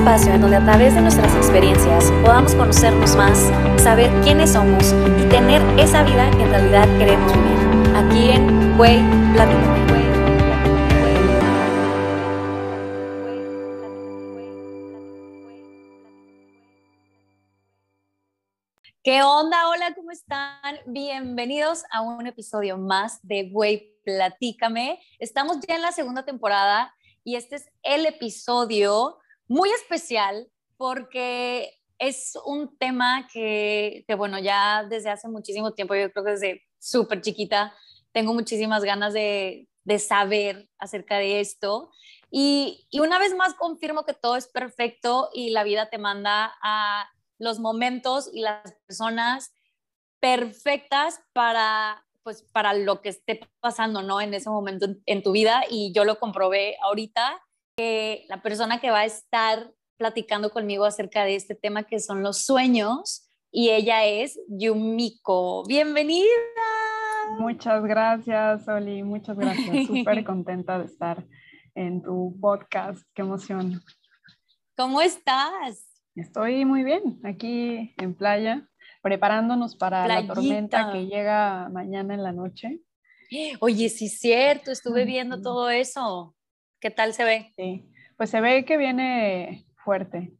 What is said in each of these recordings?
espacio en donde a través de nuestras experiencias podamos conocernos más, saber quiénes somos y tener esa vida que en realidad queremos vivir. Aquí en Güey Platícame. ¿Qué onda? Hola, ¿cómo están? Bienvenidos a un episodio más de Güey Platícame. Estamos ya en la segunda temporada y este es el episodio muy especial porque es un tema que, bueno, ya desde hace muchísimo tiempo, yo creo que desde súper chiquita, tengo muchísimas ganas de, saber acerca de esto. Y, y, una vez más confirmo que todo es perfecto y la vida te manda a los momentos y las personas perfectas para pues para lo que esté pasando, ¿no? En ese momento en tu vida y yo lo comprobé ahorita la persona que va a estar platicando conmigo acerca de este tema que son los sueños y ella es Yumiko. Bienvenida. Muchas gracias, Oli, muchas gracias. Súper contenta de estar en tu podcast. Qué emoción. ¿Cómo estás? Estoy muy bien, aquí en playa, preparándonos para la tormenta que llega mañana en la noche. Oye, sí es cierto, estuve viendo todo eso. ¿Qué tal se ve? Sí, pues se ve que viene fuerte,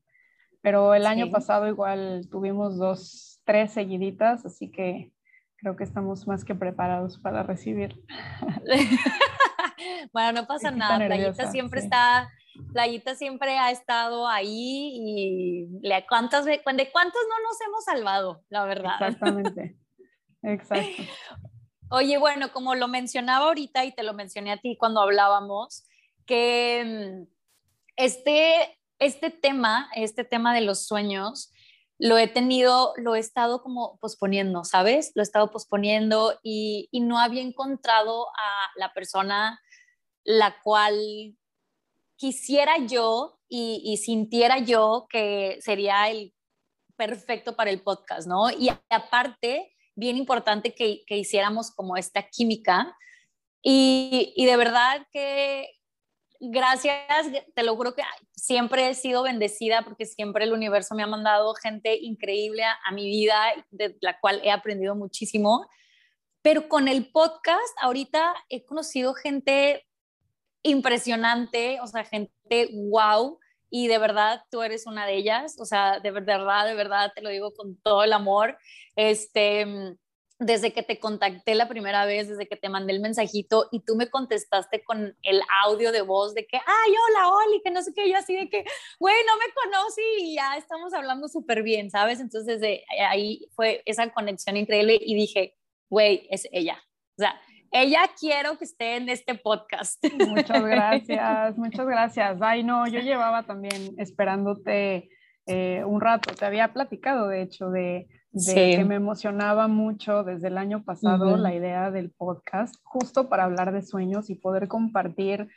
pero el año pasado igual tuvimos dos, tres seguiditas, así que creo que estamos más que preparados para recibir. bueno, no pasa nada, Playita siempre está, Playita siempre ha estado ahí y le, ¿cuántas, ¿de cuántos no nos hemos salvado, la verdad? Exactamente, exacto. Oye, bueno, como lo mencionaba ahorita y te lo mencioné a ti cuando hablábamos, que mm, este, este tema, este tema de los sueños, lo he tenido, lo he estado como posponiendo, ¿sabes? Lo he estado posponiendo y, no había encontrado a la persona la cual quisiera yo y, sintiera yo que sería el perfecto para el podcast, ¿no? Y aparte, bien importante que, hiciéramos como esta química. Y, y, de verdad que gracias, te lo juro que siempre he sido bendecida porque siempre el universo me ha mandado gente increíble a, mi vida, de la cual he aprendido muchísimo. Pero con el podcast, ahorita he conocido gente impresionante, o sea, gente wow, y de verdad tú eres una de ellas, o sea, de verdad, de verdad, te lo digo con todo el amor. Este, desde que te contacté la primera vez, desde que te mandé el mensajito y tú me contestaste con el audio de voz de que, ay, hola, Oli, que no sé qué, yo así de que, güey, no me conocí y ya estamos hablando súper bien, ¿sabes? Entonces de ahí fue esa conexión increíble y dije, güey, es ella. O sea, ella quiero que esté en este podcast. Muchas gracias, muchas gracias. Ay, no, yo llevaba también esperándote eh, un rato, te había platicado, de hecho, de de que me emocionaba mucho desde el año pasado la idea del podcast, justo para hablar de sueños y poder compartir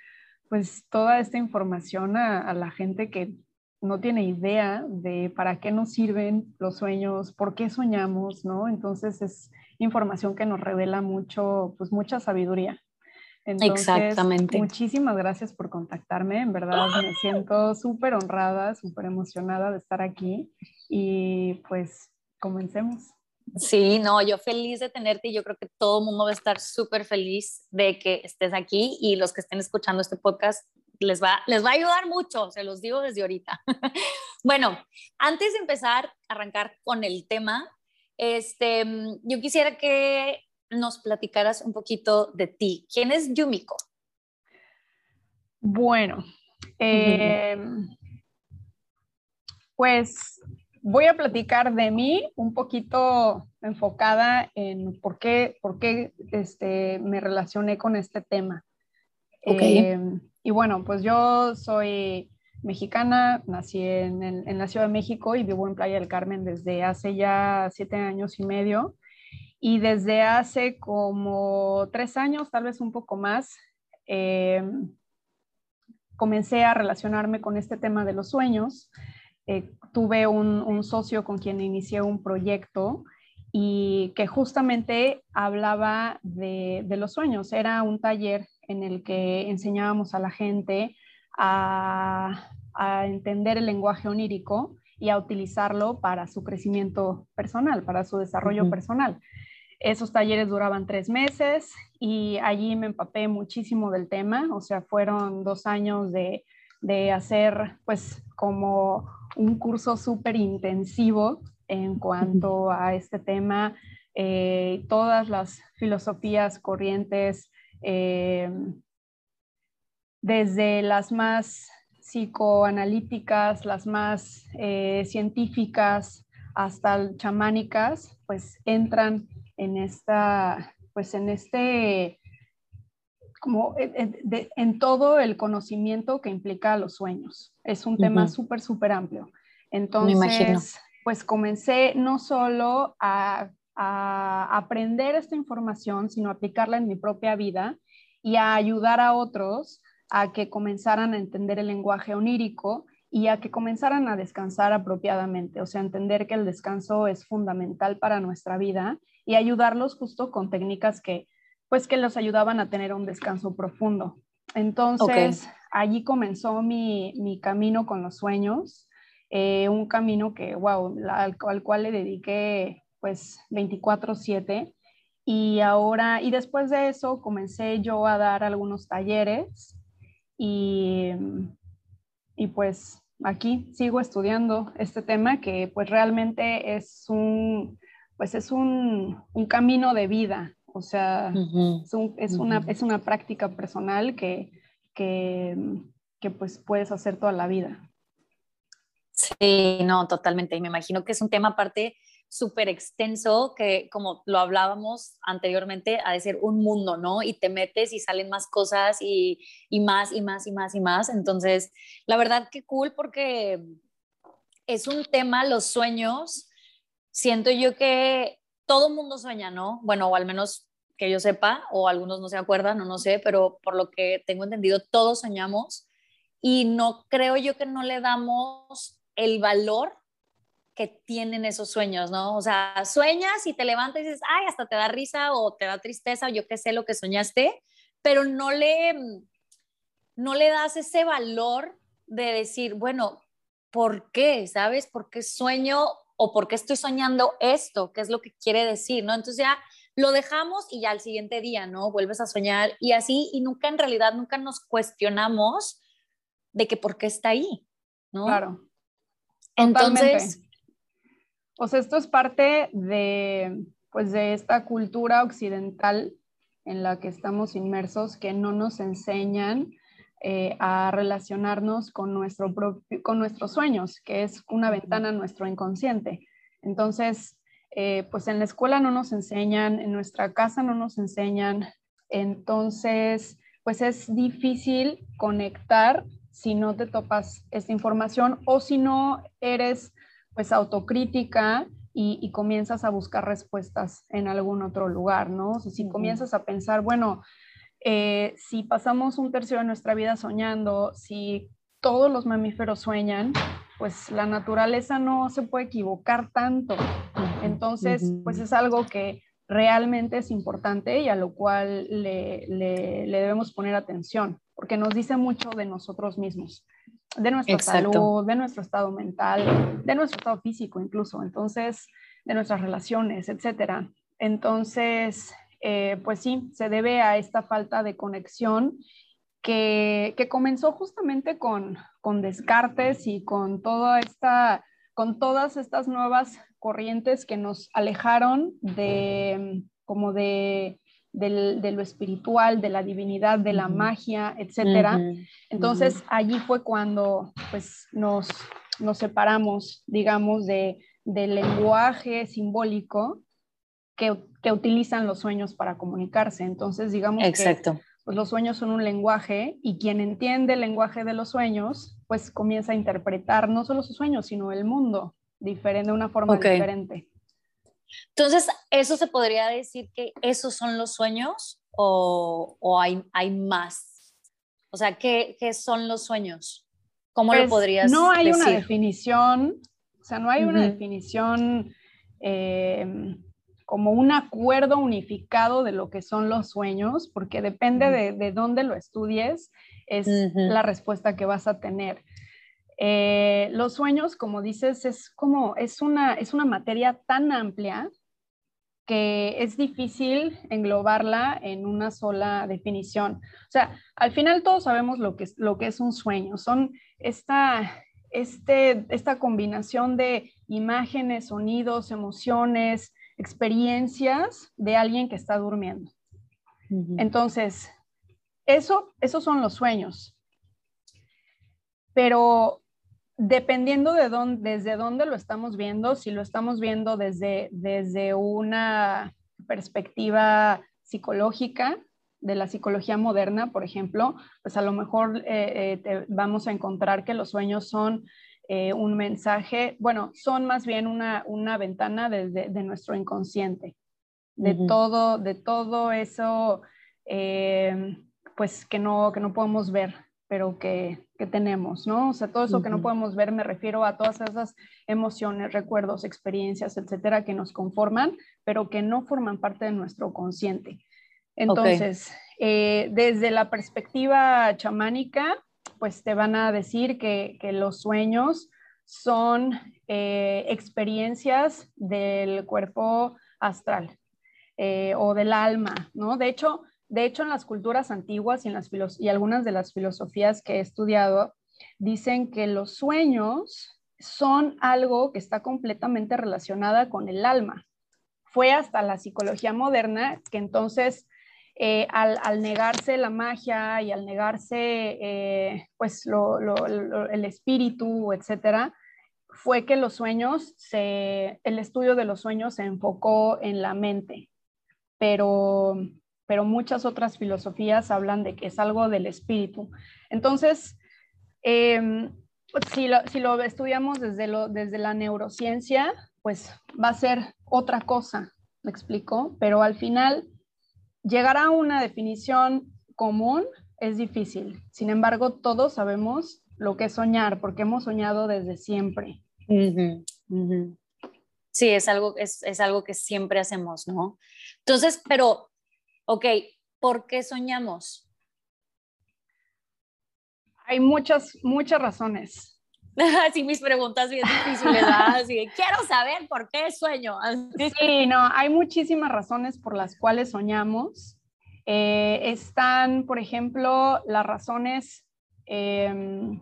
pues toda esta información a, la gente que no tiene idea de para qué nos sirven los sueños, por qué soñamos, ¿no? Entonces es información que nos revela mucho, pues mucha sabiduría. Exactamente. Muchísimas gracias por contactarme, en verdad me siento súper honrada, súper emocionada de estar aquí y pues comencemos. Sí, no, yo feliz de tenerte y yo creo que todo el mundo va a estar súper feliz de que estés aquí y los que estén escuchando este podcast les va, les va a ayudar mucho, se los digo desde ahorita. bueno, antes de empezar a arrancar con el tema, este, yo quisiera que nos platicaras un poquito de ti. ¿Quién es Yumiko? Bueno, eh, pues voy a platicar de mí un poquito enfocada en por qué, por qué este, me relacioné con este tema. Eh, y bueno, pues yo soy mexicana, nací en, en, la Ciudad de México y vivo en Playa del Carmen desde hace ya siete años y medio. Y desde hace como tres años, tal vez un poco más, eh, comencé a relacionarme con este tema de los sueños. Eh, tuve un, socio con quien inicié un proyecto y que justamente hablaba de, los sueños. Era un taller en el que enseñábamos a la gente a a entender el lenguaje onírico y a utilizarlo para su crecimiento personal, para su desarrollo personal. Esos talleres duraban tres meses y allí me empapé muchísimo del tema, o sea, fueron dos años de, hacer pues como un curso súper intensivo en cuanto a este tema, eh, todas las filosofías corrientes, eh, desde las más psicoanalíticas, las más eh, científicas, hasta chamánicas, pues entran en esta, pues en este, como en, todo el conocimiento que implica los sueños. Es un tema súper, súper amplio. Entonces, pues comencé no solo a, a aprender esta información, sino a aplicarla en mi propia vida y a ayudar a otros a que comenzaran a entender el lenguaje onírico y a que comenzaran a descansar apropiadamente, o sea, entender que el descanso es fundamental para nuestra vida y ayudarlos justo con técnicas que, pues, que los ayudaban a tener un descanso profundo. Entonces, allí comenzó mi, mi, camino con los sueños, eh, un camino que, wow, al, al cual le dediqué pues 24/7 y ahora, y después de eso comencé yo a dar algunos talleres y, y pues aquí sigo estudiando este tema que pues realmente es un, pues es un, un camino de vida, o sea, es, es, una, es, una, práctica personal que, que, que, pues puedes hacer toda la vida. Sí, no, totalmente. Y me imagino que es un tema aparte súper extenso que como lo hablábamos anteriormente, ha de ser un mundo, ¿no? Y te metes y salen más cosas y, y más y más y más y más. Entonces, la verdad que cool porque es un tema, los sueños, siento yo que todo mundo sueña, ¿no? Bueno, o al menos que yo sepa, o algunos no se acuerdan, o no sé, pero por lo que tengo entendido, todos soñamos y no creo yo que no le damos el valor que tienen esos sueños, ¿no? O sea, sueñas y te levantas y dices, ay, hasta te da risa o te da tristeza o yo qué sé lo que soñaste, pero no le, no le das ese valor de decir, bueno, ¿por qué? ¿Sabes? ¿Por qué sueño o por qué estoy soñando esto? ¿Qué es lo que quiere decir? ¿No? Entonces ya lo dejamos y ya al siguiente día, ¿no? Vuelves a soñar y así, y nunca en realidad, nunca nos cuestionamos de que por qué está ahí, ¿no? Claro. Entonces, o sea, esto es parte de, pues, de esta cultura occidental en la que estamos inmersos, que no nos enseñan eh, a relacionarnos con, nuestro con nuestros sueños, que es una ventana a nuestro inconsciente. Entonces, eh, pues en la escuela no nos enseñan, en nuestra casa no nos enseñan, entonces, pues es difícil conectar si no te topas esta información o si no eres pues autocrítica y, comienzas a buscar respuestas en algún otro lugar, ¿no? O sea, si comienzas a pensar, bueno, eh, si pasamos un tercio de nuestra vida soñando, si todos los mamíferos sueñan, pues la naturaleza no se puede equivocar tanto. Entonces, pues es algo que realmente es importante y a lo cual le, le debemos poner atención, porque nos dice mucho de nosotros mismos de nuestra salud, de nuestro estado mental, de nuestro estado físico incluso, entonces, de nuestras relaciones, etcétera. Entonces, eh, pues sí, se debe a esta falta de conexión que, que comenzó justamente con, con, Descartes y con toda esta, con todas estas nuevas corrientes que nos alejaron de como de de lo espiritual, de la divinidad, de la magia, etcétera. Entonces allí fue cuando pues nos, nos separamos, digamos, de, del lenguaje simbólico que, que, utilizan los sueños para comunicarse. Entonces, digamos Exacto. que pues, los sueños son un lenguaje y quien entiende el lenguaje de los sueños, pues comienza a interpretar no solo sus sueños, sino el mundo diferente, de una forma diferente. Entonces, ¿eso se podría decir que esos son los sueños o, o hay, hay, más? O sea, ¿qué, ¿qué, son los sueños? ¿Cómo lo pues, podrías No hay una definición, o sea, no hay una definición eh, como un acuerdo unificado de lo que son los sueños, porque depende de, de, dónde lo estudies, es la respuesta que vas a tener. Eh, los sueños, como dices, es como, es una, es una materia tan amplia que es difícil englobarla en una sola definición. O sea, al final todos sabemos lo que es, lo que es un sueño. Son esta, este, esta combinación de imágenes, sonidos, emociones, experiencias de alguien que está durmiendo. Entonces, eso, esos son los sueños. Pero dependiendo de dónde, desde dónde lo estamos viendo, si lo estamos viendo desde, desde una perspectiva psicológica, de la psicología moderna, por ejemplo, pues a lo mejor eh, eh, vamos a encontrar que los sueños son eh, un mensaje, bueno, son más bien una, una ventana de, de, nuestro inconsciente, de, todo, de todo eso, pues que no, que no podemos ver, pero que, que, tenemos, ¿no? O sea, todo eso que no podemos ver, me refiero a todas esas emociones, recuerdos, experiencias, etcétera, que nos conforman, pero que no forman parte de nuestro consciente. Entonces, eh, desde la perspectiva chamánica, pues te van a decir que, que los sueños son eh, experiencias del cuerpo astral eh, o del alma, ¿no? De hecho, de hecho, en las culturas antiguas y, en las y algunas de las filosofías que he estudiado, dicen que los sueños son algo que está completamente relacionada con el alma. Fue hasta la psicología moderna que entonces eh, al, negarse la magia y al negarse eh, pues el espíritu, etcétera, fue que los sueños, el estudio de los sueños se enfocó en la mente, pero pero muchas otras filosofías hablan de que es algo del espíritu. Entonces, em, si, lo, estudiamos desde, lo, desde la neurociencia, pues va a ser otra cosa, me explico, pero al final llegar a una definición común es difícil. Sin embargo, todos sabemos lo que es soñar, porque hemos soñado desde siempre. Sí, es algo, es, es algo que siempre hacemos, ¿no? Entonces, pero Ok, ¿por qué soñamos? Hay muchas, muchas razones. Así mis preguntas bien difíciles, Así quiero saber por qué sueño. Sí, no, hay muchísimas razones por las cuales soñamos. Eh, están, por ejemplo, las razones em,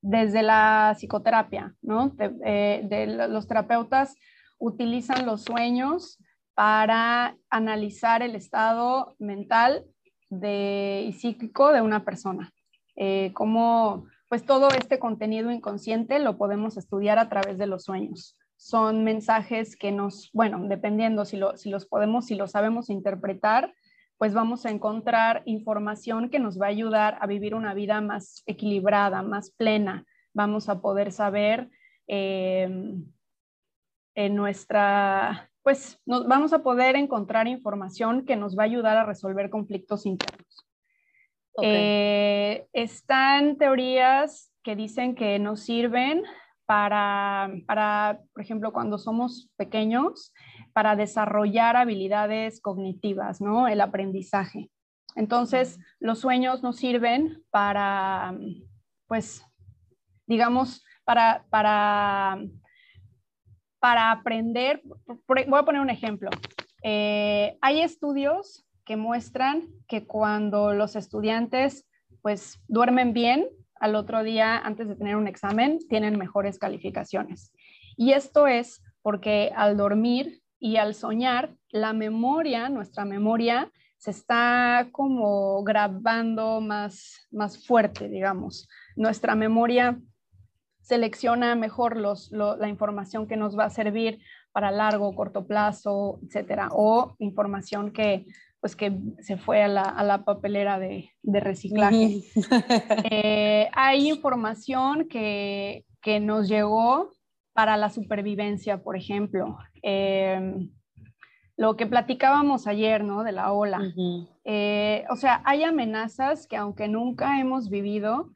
desde la psicoterapia, ¿no? Eh, los terapeutas utilizan los sueños para analizar el estado mental de, y psíquico de una persona. Eh, cómo, pues todo este contenido inconsciente lo podemos estudiar a través de los sueños. Son mensajes que nos, bueno, dependiendo si, los podemos, si los sabemos interpretar, pues vamos a encontrar información que nos va a ayudar a vivir una vida más equilibrada, más plena. Vamos a poder saber eh, en nuestra pues nos vamos a poder encontrar información que nos va a ayudar a resolver conflictos internos. Eh, están teorías que dicen que nos sirven para, para, por ejemplo, cuando somos pequeños, para desarrollar habilidades cognitivas, ¿no? El aprendizaje. Entonces, los sueños nos sirven para, pues, digamos, para, para para aprender, voy a poner un ejemplo. Eh, hay estudios que muestran que cuando los estudiantes pues duermen bien, al otro día antes de tener un examen tienen mejores calificaciones. Y esto es porque al dormir y al soñar, la memoria, nuestra memoria, se está como grabando más, más fuerte, digamos. Nuestra memoria selecciona mejor los, la información que nos va a servir para largo corto plazo, etcétera, o información que, pues, que se fue a la, a la papelera de, de reciclaje. Eh, hay información que, que, nos llegó para la supervivencia, por ejemplo. Em, lo que platicábamos ayer, ¿no? De la ola. Eh, o sea, hay amenazas que aunque nunca hemos vivido,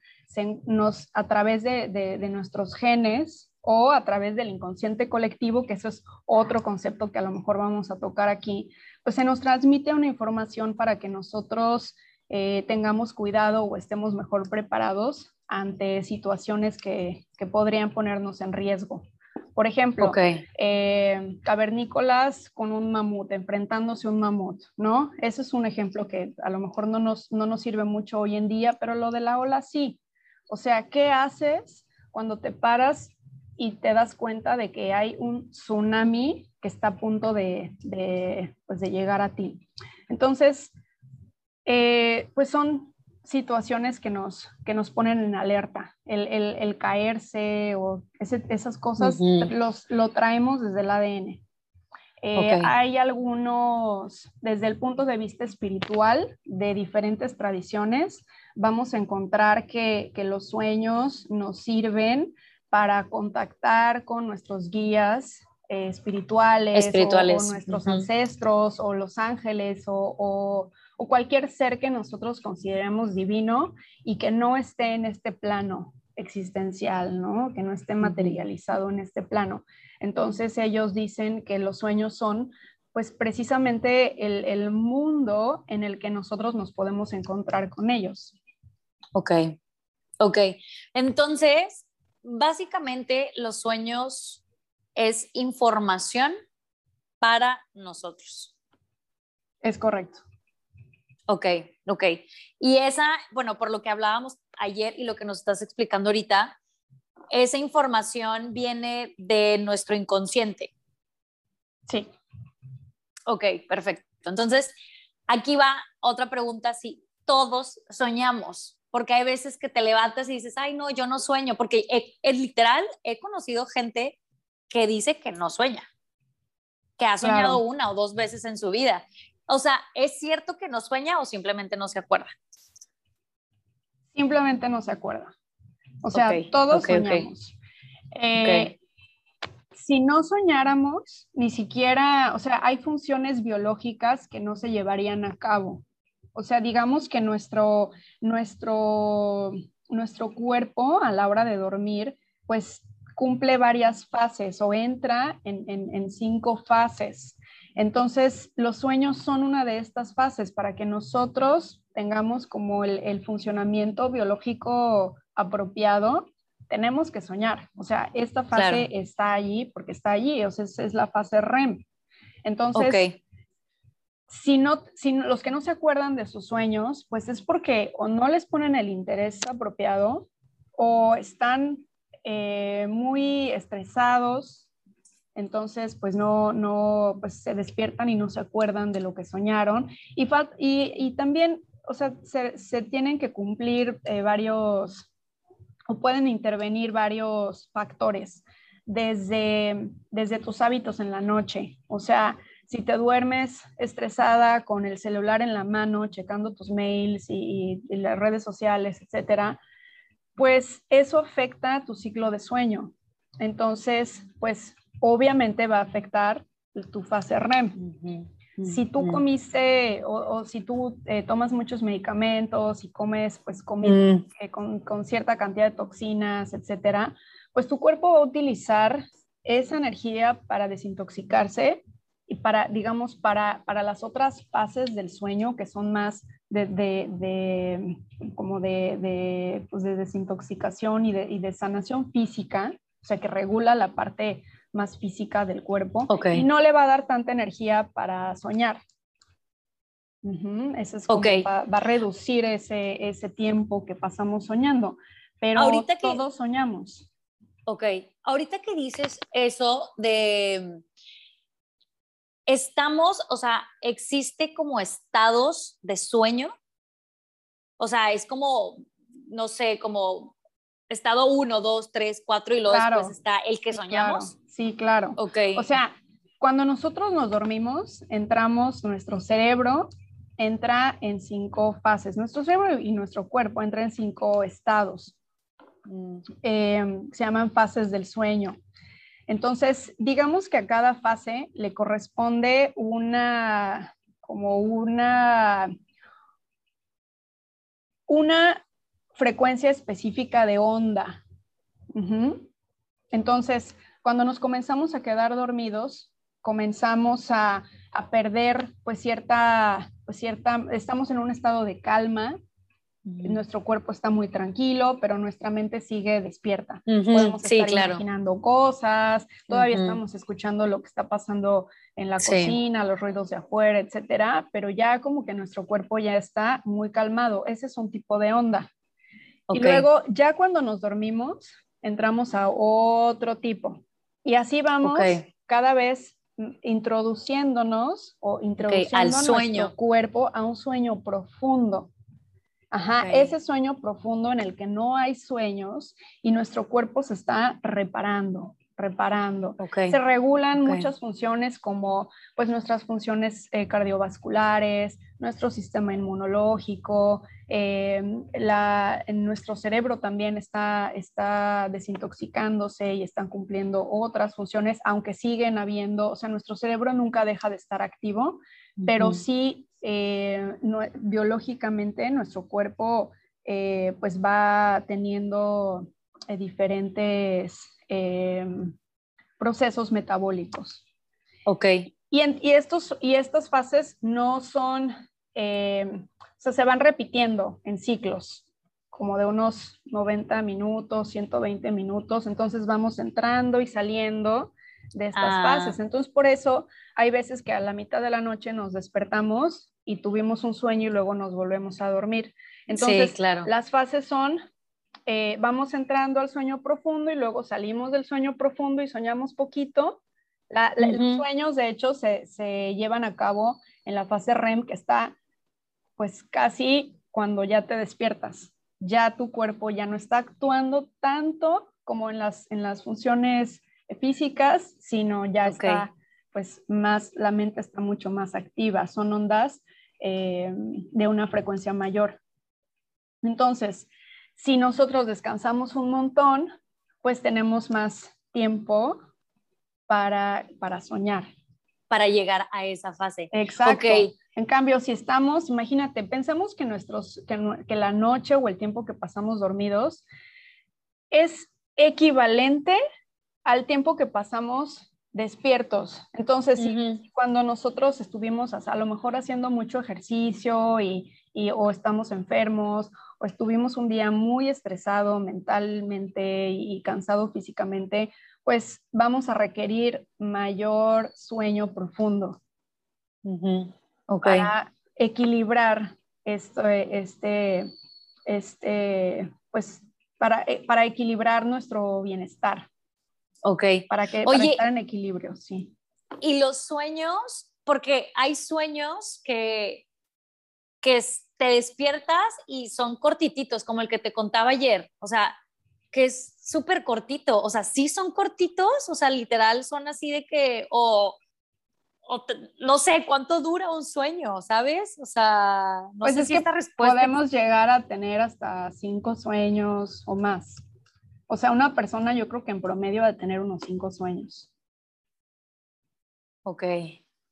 nos, a través de, nuestros genes o a través del inconsciente colectivo, que eso es otro concepto que a lo mejor vamos a tocar aquí, pues se nos transmite una información para que nosotros eh, tengamos cuidado o estemos mejor preparados ante situaciones que, que podrían ponernos en riesgo. Por ejemplo, eh, cavernícolas con un mamut, enfrentándose a un mamut, ¿no? Ese es un ejemplo que a lo mejor no nos, no nos sirve mucho hoy en día, pero lo de la ola sí. O sea, ¿qué haces cuando te paras y te das cuenta de que hay un tsunami que está a punto de, de, pues de llegar a ti? Entonces, eh, pues son situaciones que nos, que nos ponen en alerta. El, el, caerse o esas cosas los, lo traemos desde el ADN. Eh, hay algunos, desde el punto de vista espiritual, de diferentes tradiciones, vamos a encontrar que, que los sueños nos sirven para contactar con nuestros guías eh, espirituales, O, nuestros ancestros o los ángeles o o cualquier ser que nosotros consideremos divino y que no esté en este plano existencial, ¿no? Que no esté materializado en este plano. Entonces ellos dicen que los sueños son pues precisamente el, el mundo en el que nosotros nos podemos encontrar con ellos. Ok, ok. Entonces, básicamente los sueños es información para nosotros. Es correcto. Ok, ok. Y esa, bueno, por lo que hablábamos ayer y lo que nos estás explicando ahorita, esa información viene de nuestro inconsciente. Sí. Ok, perfecto. Entonces, aquí va otra pregunta, si todos soñamos, porque hay veces que te levantas y dices, ay, no, yo no sueño, porque es literal, he conocido gente que dice que no sueña, que ha soñado una o dos veces en su vida. O sea, ¿es cierto que no sueña o simplemente no se acuerda? Simplemente no se acuerda. O sea, todos soñamos. Eh, si no soñáramos, ni siquiera, o sea, hay funciones biológicas que no se llevarían a cabo. O sea, digamos que nuestro, nuestro, nuestro cuerpo a la hora de dormir, pues cumple varias fases o entra en, en cinco fases. Entonces, los sueños son una de estas fases para que nosotros tengamos como el, funcionamiento biológico apropiado, tenemos que soñar. O sea, esta fase está allí porque está allí, o sea, es, la fase REM. Entonces, si, no, si los que no se acuerdan de sus sueños, pues es porque o no les ponen el interés apropiado o están eh, muy estresados, entonces pues no, no, pues se despiertan y no se acuerdan de lo que soñaron. Y, y, también, o sea, se, tienen que cumplir eh, varios, o pueden intervenir varios factores desde, desde tus hábitos en la noche. O sea, si te duermes estresada con el celular en la mano, checando tus mails y, y las redes sociales, etcétera, pues eso afecta tu ciclo de sueño. Entonces, pues obviamente va a afectar tu fase REM. Si tú comiste o, si tú eh, tomas muchos medicamentos y comes pues comida mm. eh, con, con, cierta cantidad de toxinas, etcétera, pues tu cuerpo va a utilizar esa energía para desintoxicarse y para, digamos, para, para las otras fases del sueño que son más de, de, de como de, de, pues de desintoxicación y de, y de sanación física, o sea, que regula la parte más física del cuerpo y no le va a dar tanta energía para soñar. Eso es como va, a reducir ese, ese tiempo que pasamos soñando, pero ahorita todos soñamos. Ok, ahorita que dices eso de estamos, o sea, existe como estados de sueño, o sea, es como, no sé, como estado 1, 2, 3, 4 y luego después está el que soñamos. Sí, claro. Ok. O sea, cuando nosotros nos dormimos, entramos, nuestro cerebro entra en cinco fases. Nuestro cerebro y nuestro cuerpo entra en cinco estados. Mm. Em, se llaman fases del sueño. Entonces, digamos que a cada fase le corresponde una, como una, una frecuencia específica de onda. Entonces, cuando nos comenzamos a quedar dormidos, comenzamos a, perder pues cierta, pues cierta, estamos en un estado de calma, nuestro cuerpo está muy tranquilo, pero nuestra mente sigue despierta. Podemos estar imaginando cosas, todavía estamos escuchando lo que está pasando en la cocina, los ruidos de afuera, etcétera, pero ya como que nuestro cuerpo ya está muy calmado. Ese es un tipo de onda. Y luego, ya cuando nos dormimos, entramos a otro tipo. Y así vamos cada vez introduciéndonos o introduciendo al sueño. nuestro cuerpo a un sueño profundo. Ajá, ese sueño profundo en el que no hay sueños y nuestro cuerpo se está reparando, reparando. Se regulan muchas funciones como pues nuestras funciones eh, cardiovasculares, nuestro sistema inmunológico, eh, en nuestro cerebro también está, está desintoxicándose y están cumpliendo otras funciones, aunque siguen habiendo, o sea, nuestro cerebro nunca deja de estar activo, pero sí eh, biológicamente nuestro cuerpo eh, pues va teniendo eh, diferentes procesos metabólicos. Ok. Y, y, estos, y estas fases no son, o sea, se van repitiendo en ciclos, como de unos 90 minutos, 120 minutos, entonces vamos entrando y saliendo de estas ah. fases. Entonces, por eso hay veces que a la mitad de la noche nos despertamos y tuvimos un sueño y luego nos volvemos a dormir. Entonces, claro. las fases son, eh, vamos entrando al sueño profundo y luego salimos del sueño profundo y soñamos poquito. Los sueños, de hecho, se, se, llevan a cabo en la fase REM, que está pues casi cuando ya te despiertas. Ya tu cuerpo ya no está actuando tanto como en las, en las funciones físicas, sino ya está pues más, la mente está mucho más activa. Son ondas eh, de una frecuencia mayor. Entonces, si nosotros descansamos un montón, pues tenemos más tiempo para, para soñar. Para llegar a esa fase. Exacto. En cambio, si estamos, imagínate, pensamos que, nuestros, que, que la noche o el tiempo que pasamos dormidos es equivalente al tiempo que pasamos despiertos. Entonces, cuando nosotros estuvimos a, lo mejor haciendo mucho ejercicio y, o estamos enfermos o estuvimos un día muy estresado mentalmente y, cansado físicamente, pues vamos a requerir mayor sueño profundo para equilibrar este, este, este pues para, eh, para equilibrar nuestro bienestar. Ok. Para que Oye, estar en equilibrio, sí. Y los sueños, porque hay sueños que, que te despiertas y son cortititos, como el que te contaba ayer. O sea, que es súper cortito. O sea, sí son cortitos, o sea, literal son así de que, o, no sé cuánto dura un sueño, ¿sabes? O sea, no pues sé si esta respuesta. Podemos llegar a tener hasta cinco sueños o más. O sea, una persona yo creo que en promedio va a tener unos cinco sueños. Ok.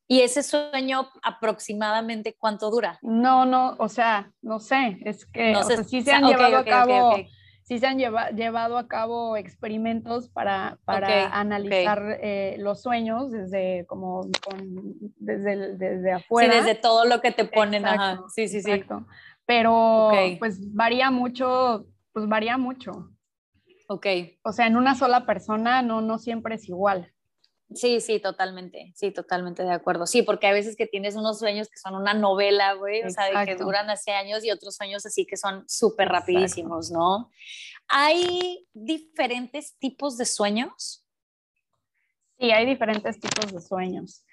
¿Y ese sueño aproximadamente cuánto dura? No, no, o sea, no sé, es que no sé, sí se han llevado a cabo, sí se han llevado a cabo experimentos para, para analizar eh, los sueños desde como desde, desde afuera. Sí, desde todo lo que te ponen, ajá. Sí, sí, sí. Pero pues varía mucho, pues varía mucho. Ok. O sea, en una sola persona no, no siempre es igual. Sí, sí, totalmente, sí, totalmente de acuerdo. Sí, porque hay veces que tienes unos sueños que son una novela, güey, o sea, de que duran hace años y otros sueños así que son súper rapidísimos, ¿no? ¿Hay diferentes tipos de sueños? Sí, hay diferentes tipos de sueños.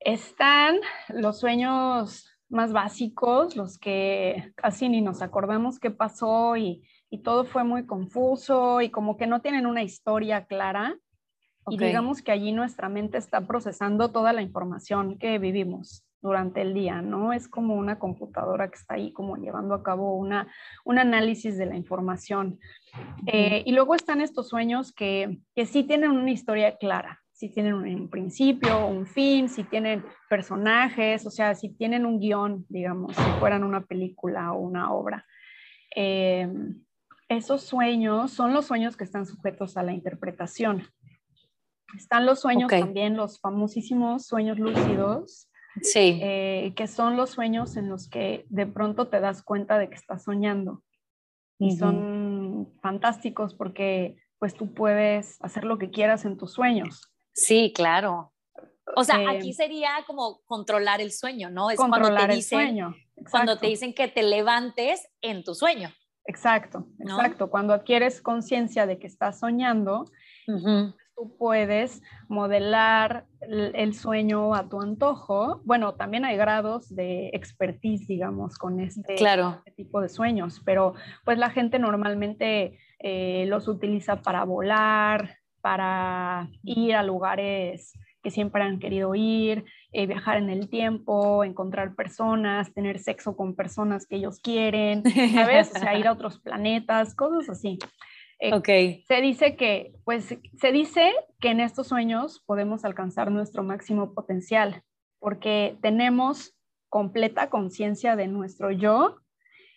Están los sueños más básicos, los que casi ni nos acordamos qué pasó y y todo fue muy confuso y como que no tienen una historia clara. Y digamos que allí nuestra mente está procesando toda la información que vivimos durante el día, ¿no? Es como una computadora que está ahí como llevando a cabo una, un análisis de la información. Eh, y luego están estos sueños que, que sí tienen una historia clara, si tienen un, principio, un fin, si tienen personajes, o sea, si tienen un guion, digamos, si fueran una película o una obra. Eh, esos sueños son los sueños que están sujetos a la interpretación. Están los sueños también, los famosísimos sueños lúcidos, Sí. Eh, que son los sueños en los que de pronto te das cuenta de que estás soñando. Y son fantásticos porque pues tú puedes hacer lo que quieras en tus sueños. Sí, claro. O sea, aquí sería como controlar el sueño, ¿no? Es controlar cuando te dicen, el sueño. Cuando te dicen que te levantes en tu sueño. Exacto, exacto. Cuando adquieres conciencia de que estás soñando, tú puedes modelar el, sueño a tu antojo. Bueno, también hay grados de expertise, digamos, con este, este tipo de sueños, pero pues la gente normalmente eh, los utiliza para volar, para ir a lugares que siempre han querido ir, eh, viajar en el tiempo, encontrar personas, tener sexo con personas que ellos quieren, ¿sabes? O sea, ir a otros planetas, cosas así. Eh, se dice que, pues, se dice que en estos sueños podemos alcanzar nuestro máximo potencial, porque tenemos completa conciencia de nuestro yo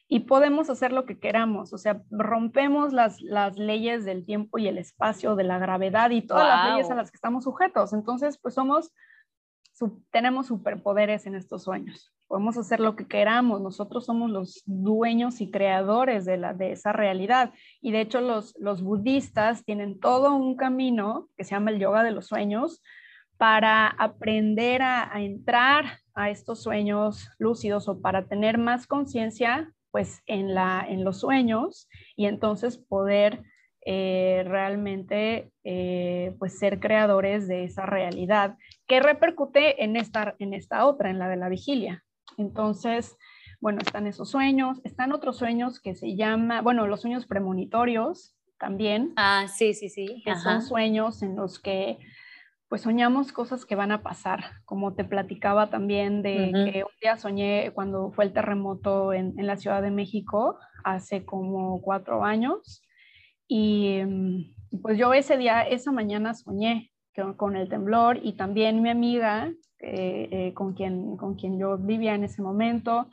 y podemos hacer lo que queramos, o sea, rompemos las, las leyes del tiempo y el espacio, de la gravedad y todas las leyes a las que estamos sujetos. Entonces, pues somos, tenemos superpoderes en estos sueños podemos hacer lo que queramos, nosotros somos los dueños y creadores de, la, de esa realidad. Y de hecho los, los budistas tienen todo un camino que se llama el yoga de los sueños para aprender a, entrar a estos sueños lúcidos o para tener más conciencia pues en, la, en los sueños y entonces poder eh, realmente eh, pues ser creadores de esa realidad que repercute en esta, en esta otra, en la de la vigilia. Entonces, bueno, están esos sueños, están otros sueños que se llama, bueno, los sueños premonitorios también. Ah, sí, sí, sí. Que son sueños en los que pues soñamos cosas que van a pasar, como te platicaba también de que un día soñé cuando fue el terremoto en, la Ciudad de México, hace como cuatro años, y pues yo ese día, esa mañana soñé con el temblor y también mi amiga eh, eh, con, quien, con quien yo vivía en ese momento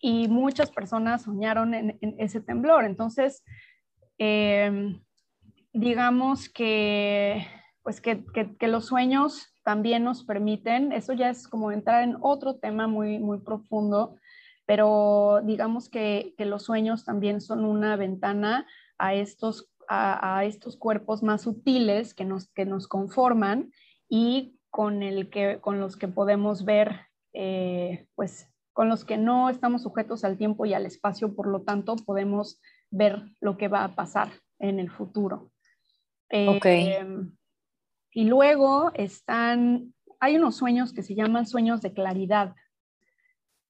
y muchas personas soñaron en, ese temblor. Entonces, em, digamos que, pues que, que, los sueños también nos permiten, eso ya es como entrar en otro tema muy, muy profundo, pero digamos que, que los sueños también son una ventana a estos, a, a estos cuerpos más sutiles que nos, que nos conforman y con, el que, con los que podemos ver, eh, pues con los que no estamos sujetos al tiempo y al espacio, por lo tanto podemos ver lo que va a pasar en el futuro. Eh, y luego están, hay unos sueños que se llaman sueños de claridad,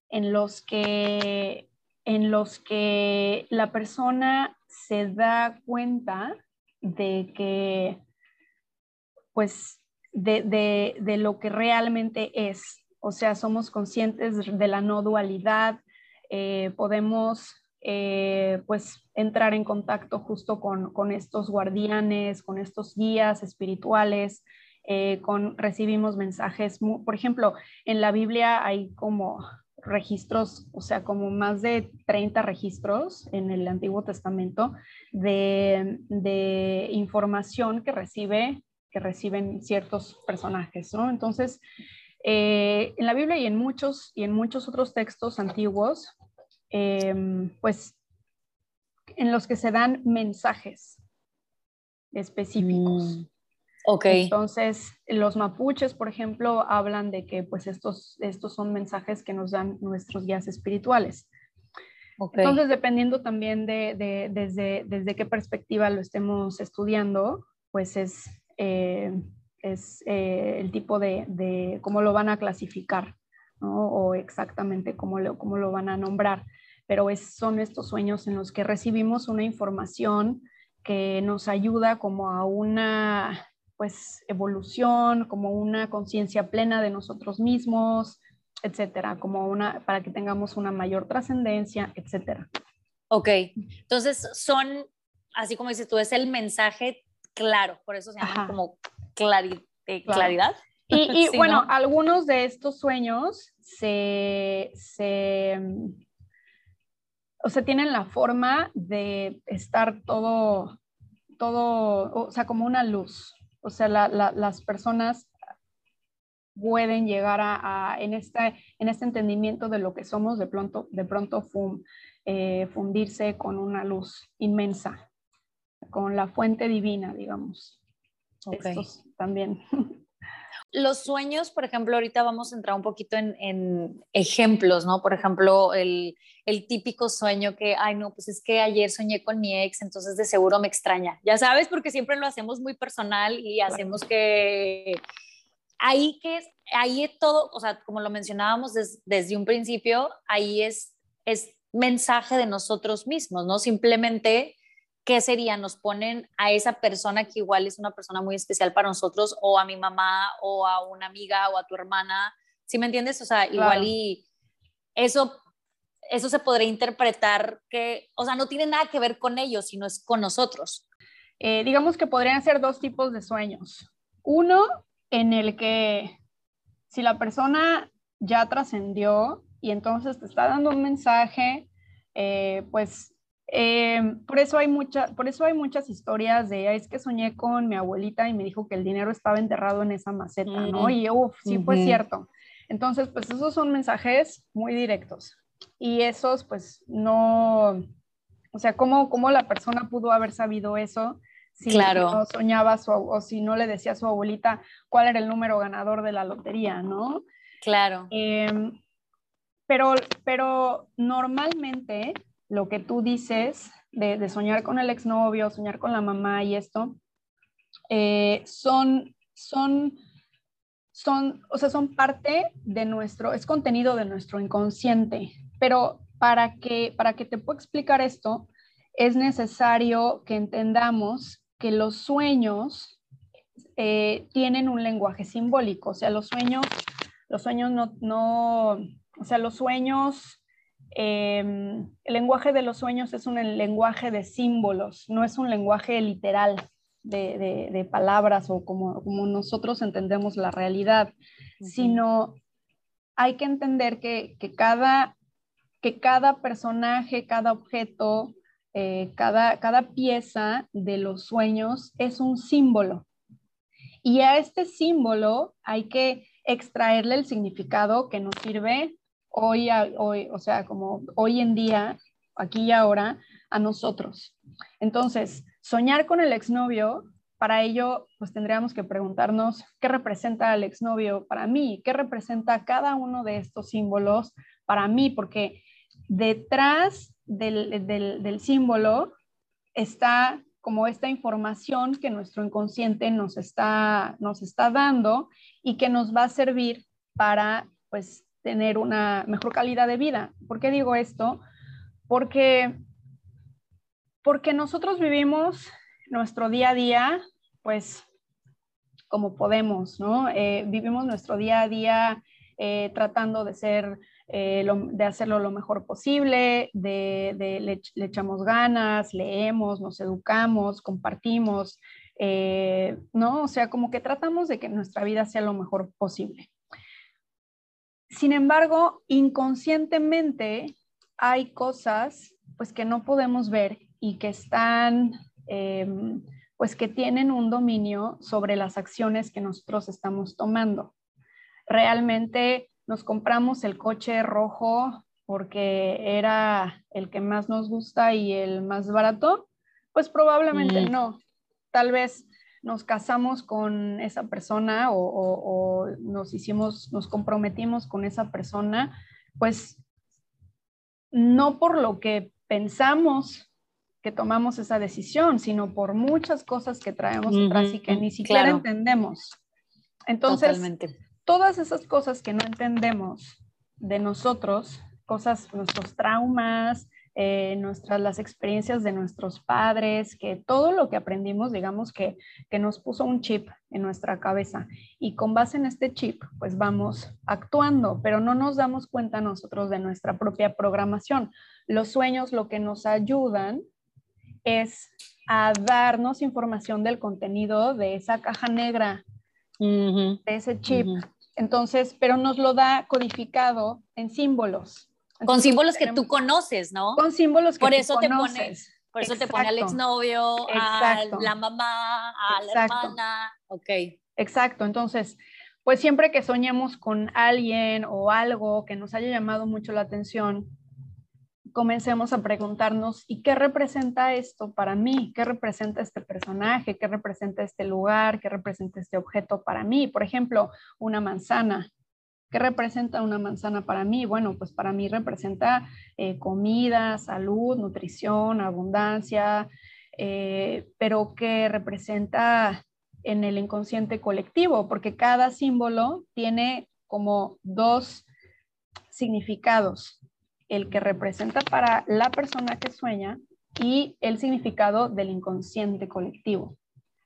en los que, en los que la persona se da cuenta de que, pues, de, lo que realmente es. O sea, somos conscientes de la no dualidad, eh, podemos eh, pues entrar en contacto justo con, estos guardianes, con estos guías espirituales, eh, con, recibimos mensajes, por ejemplo, en la Biblia hay como registros, o sea, como más de 30 registros en el Antiguo Testamento de, de información que recibe que reciben ciertos personajes, ¿no? Entonces, eh, en la Biblia y en muchos, y en muchos otros textos antiguos, em, pues en los que se dan mensajes específicos. Mm, ok. Entonces, los mapuches, por ejemplo, hablan de que pues estos, estos son mensajes que nos dan nuestros guías espirituales. Okay. Entonces, dependiendo también de, de, desde, desde qué perspectiva lo estemos estudiando, pues es, eh, es eh, el tipo de, cómo lo van a clasificar, o exactamente cómo lo, cómo lo van a nombrar. Pero es, son estos sueños en los que recibimos una información que nos ayuda como a una pues evolución, como una conciencia plena de nosotros mismos, etcétera, como una para que tengamos una mayor trascendencia, etcétera. Ok, entonces son, así como dices tú, es el mensaje claro, por eso se llama como eh, claridad. Y, bueno, algunos de estos sueños se, se, o sea, tienen la forma de estar todo, todo, o sea, como una luz. O sea, las personas pueden llegar a, en, este, en este entendimiento de lo que somos, de pronto, de pronto eh, fundirse con una luz inmensa, con la fuente divina, digamos. Estos también. Los sueños, por ejemplo, ahorita vamos a entrar un poquito en, ejemplos, ¿no? Por ejemplo, el, el, típico sueño que, ay, no, pues es que ayer soñé con mi ex, entonces de seguro me extraña. Ya sabes, porque siempre lo hacemos muy personal y hacemos que ahí que ahí es todo, o sea, como lo mencionábamos desde un principio, ahí es, es mensaje de nosotros mismos, ¿no? Simplemente, ¿qué sería? Nos ponen a esa persona que igual es una persona muy especial para nosotros, o a mi mamá, o a una amiga, o a tu hermana, ¿sí me entiendes? O sea, igual y eso, eso se podría interpretar que, o sea, no tiene nada que ver con ellos, sino es con nosotros. Eh, digamos que podrían ser dos tipos de sueños. Uno, en el que si la persona ya trascendió y entonces te está dando un mensaje, eh, pues eh, por, eso hay mucha, por eso hay muchas historias de, es que soñé con mi abuelita y me dijo que el dinero estaba enterrado en esa maceta, ¿no? Y uff, sí fue cierto. Entonces, pues esos son mensajes muy directos. Y esos, pues no, o sea, ¿cómo, cómo la persona pudo haber sabido eso? si claro. no soñaba su, o si no le decía a su abuelita cuál era el número ganador de la lotería, ¿no? Claro. Em, pero, pero normalmente lo que tú dices de, soñar con el exnovio, soñar con la mamá y esto, eh, son, son, son, o sea, son parte de nuestro, es contenido de nuestro inconsciente. Pero para que, para que te pueda explicar esto, es necesario que entendamos que los sueños eh, tienen un lenguaje simbólico, o sea, los sueños, los sueños no, o sea, los sueños, em, el lenguaje de los sueños es un lenguaje de símbolos, no es un lenguaje literal de, palabras o como, como, nosotros entendemos la realidad, sino hay que entender que, que, cada, que cada personaje, cada objeto, eh, cada, cada pieza de los sueños es un símbolo. Y a este símbolo hay que extraerle el significado que nos sirve hoy, hoy, o sea, como hoy en día, aquí y ahora, a nosotros. Entonces, soñar con el exnovio, para ello, pues tendríamos que preguntarnos qué representa el exnovio para mí, qué representa cada uno de estos símbolos para mí, porque detrás del, símbolo está como esta información que nuestro inconsciente nos está, nos está dando y que nos va a servir para pues tener una mejor calidad de vida. ¿Por qué digo esto? Porque, porque nosotros vivimos nuestro día a día pues como podemos, ¿no? Eh, vivimos nuestro día a día eh, tratando de ser eh, de hacerlo lo mejor posible, de, le, echamos ganas, leemos, nos educamos, compartimos, ¿no? O sea, como que tratamos de que nuestra vida sea lo mejor posible. Sin embargo, inconscientemente hay cosas pues que no podemos ver y que están, em, pues que tienen un dominio sobre las acciones que nosotros estamos tomando. Realmente nos compramos el coche rojo porque era el que más nos gusta y el más barato, pues probablemente mm. no. Tal vez nos casamos con esa persona o, nos hicimos, nos comprometimos con esa persona, pues no por lo que pensamos que tomamos esa decisión, sino por muchas cosas que traemos atrás y que ni siquiera entendemos. Entonces, todas esas cosas que no entendemos de nosotros, cosas, nuestros traumas, eh, nuestras, las experiencias de nuestros padres, que todo lo que aprendimos, digamos que, que nos puso un chip en nuestra cabeza y con base en este chip, pues vamos actuando, pero no nos damos cuenta nosotros de nuestra propia programación. Los sueños lo que nos ayudan es a darnos información del contenido de esa caja negra, de ese chip. Entonces, pero nos lo da codificado en símbolos. Con símbolos que tú conoces, ¿no? Con símbolos que por eso te Pones, por eso te pone al exnovio, a la mamá, a la hermana. Ok. Exacto. Entonces, pues siempre que soñemos con alguien o algo que nos haya llamado mucho la atención, comencemos a preguntarnos, ¿y qué representa esto para mí? ¿Qué representa este personaje? ¿Qué representa este lugar? ¿Qué representa este objeto para mí? Por ejemplo, una manzana. ¿Qué representa una manzana para mí? Bueno, pues para mí representa eh, comida, salud, nutrición, abundancia, eh, pero ¿qué representa en el inconsciente colectivo, porque cada símbolo tiene como dos significados, el que representa para la persona que sueña y el significado del inconsciente colectivo.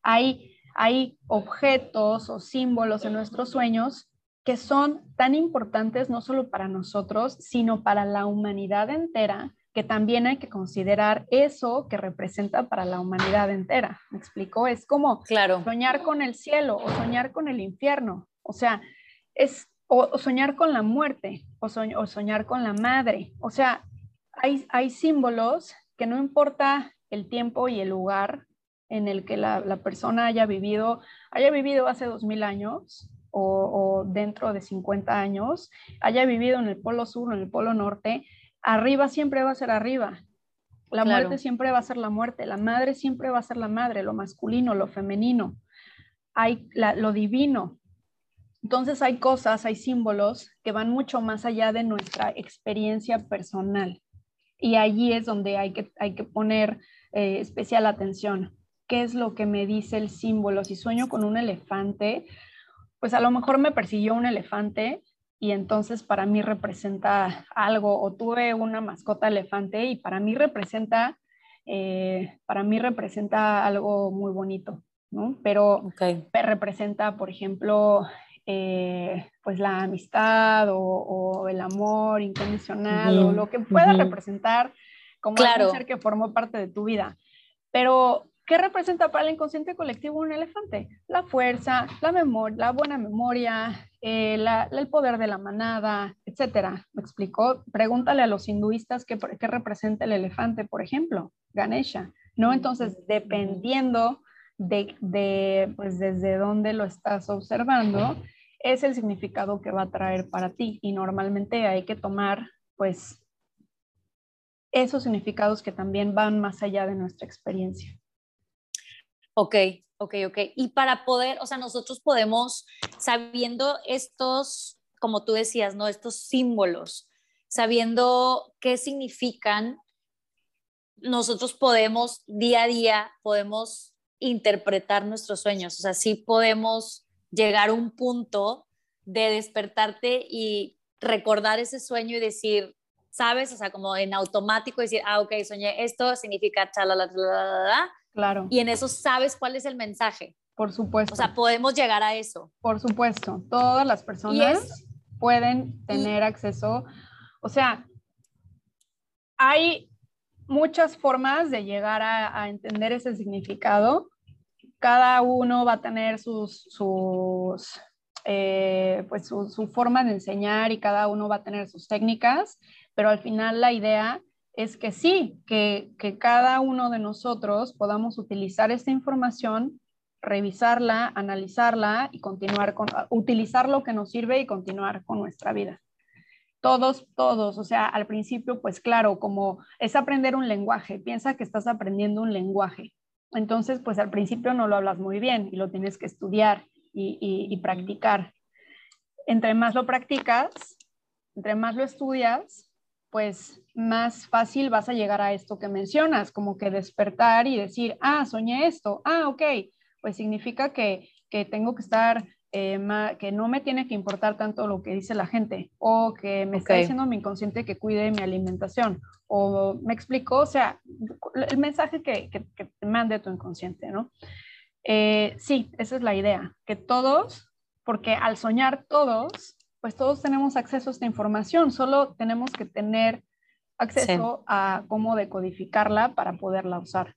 Hay, hay objetos o símbolos en nuestros sueños que son tan importantes no solo para nosotros, sino para la humanidad entera que también hay que considerar eso que representa para la humanidad entera. ¿Me explico? Es como claro. soñar con el cielo o soñar con el infierno. O sea, es o, soñar con la muerte o, soñar con la madre. O sea, hay, hay símbolos que no importa el tiempo y el lugar en el que la, persona haya vivido, haya vivido hace dos mil años o, o, dentro de 50 años, haya vivido en el polo sur o en el polo norte, arriba siempre va a ser arriba. La muerte siempre va a ser la muerte, la madre siempre va a ser la madre, lo masculino, lo femenino, hay lo divino. Entonces hay cosas, hay símbolos que van mucho más allá de nuestra experiencia personal. Y allí es donde hay que, hay que poner eh, especial atención. ¿Qué es lo que me dice el símbolo? Si sueño con un elefante, pues a lo mejor me persiguió un elefante, y entonces para mí representa algo, o tuve una mascota elefante y para mí representa, eh, para mí representa algo muy bonito, ¿no? Pero representa, por ejemplo, eh, pues la amistad o, el amor incondicional o lo que pueda representar como claro. un ser que formó parte de tu vida. Pero ¿Qué representa para el inconsciente colectivo un elefante? La fuerza, la memoria, la buena memoria, eh, el poder de la manada, etcétera. ¿Me explicó? Pregúntale a los hinduistas qué, qué representa el elefante, por ejemplo, Ganesha. ¿no? Entonces, dependiendo de, de, pues, desde dónde lo estás observando, es el significado que va a traer para ti. Y normalmente hay que tomar, pues, esos significados que también van más allá de nuestra experiencia. Ok, ok, ok. Y para poder, o sea, nosotros podemos, sabiendo estos, como tú decías, ¿no? Estos símbolos, sabiendo qué significan, nosotros podemos día a día, podemos interpretar nuestros sueños. O sea, sí podemos llegar a un punto de despertarte y recordar ese sueño y decir, ¿sabes? O sea, como en automático decir, ah, ok, soñé esto, significa chalala, Claro. Y en eso sabes cuál es el mensaje. Por supuesto. O sea, podemos llegar a eso. Por supuesto. Todas las personas pueden tener acceso. O sea, hay muchas formas de llegar a, entender ese significado. Cada uno va a tener sus, sus eh, pues su, su, forma de enseñar y cada uno va a tener sus técnicas, pero al final la idea es que sí, que, cada uno de nosotros podamos utilizar esta información, revisarla, analizarla y continuar con, utilizar lo que nos sirve y continuar con nuestra vida. Todos, todos, o sea, al principio, pues claro, como es aprender un lenguaje, piensa que estás aprendiendo un lenguaje. Entonces, pues al principio no lo hablas muy bien y lo tienes que estudiar y, y practicar. Entre más lo practicas, entre más lo estudias, pues más fácil vas a llegar a esto que mencionas, como que despertar y decir, ah, soñé esto, ah, ok, pues significa que, tengo que estar, eh, que no me tiene que importar tanto lo que dice la gente, o que me está diciendo mi inconsciente que cuide mi alimentación, o me explico, o sea, el mensaje que, que, te mande tu inconsciente, ¿no? Eh, sí, esa es la idea, que todos, porque al soñar todos, pues todos tenemos acceso a esta información, solo tenemos que tener acceso a cómo decodificarla para poderla usar.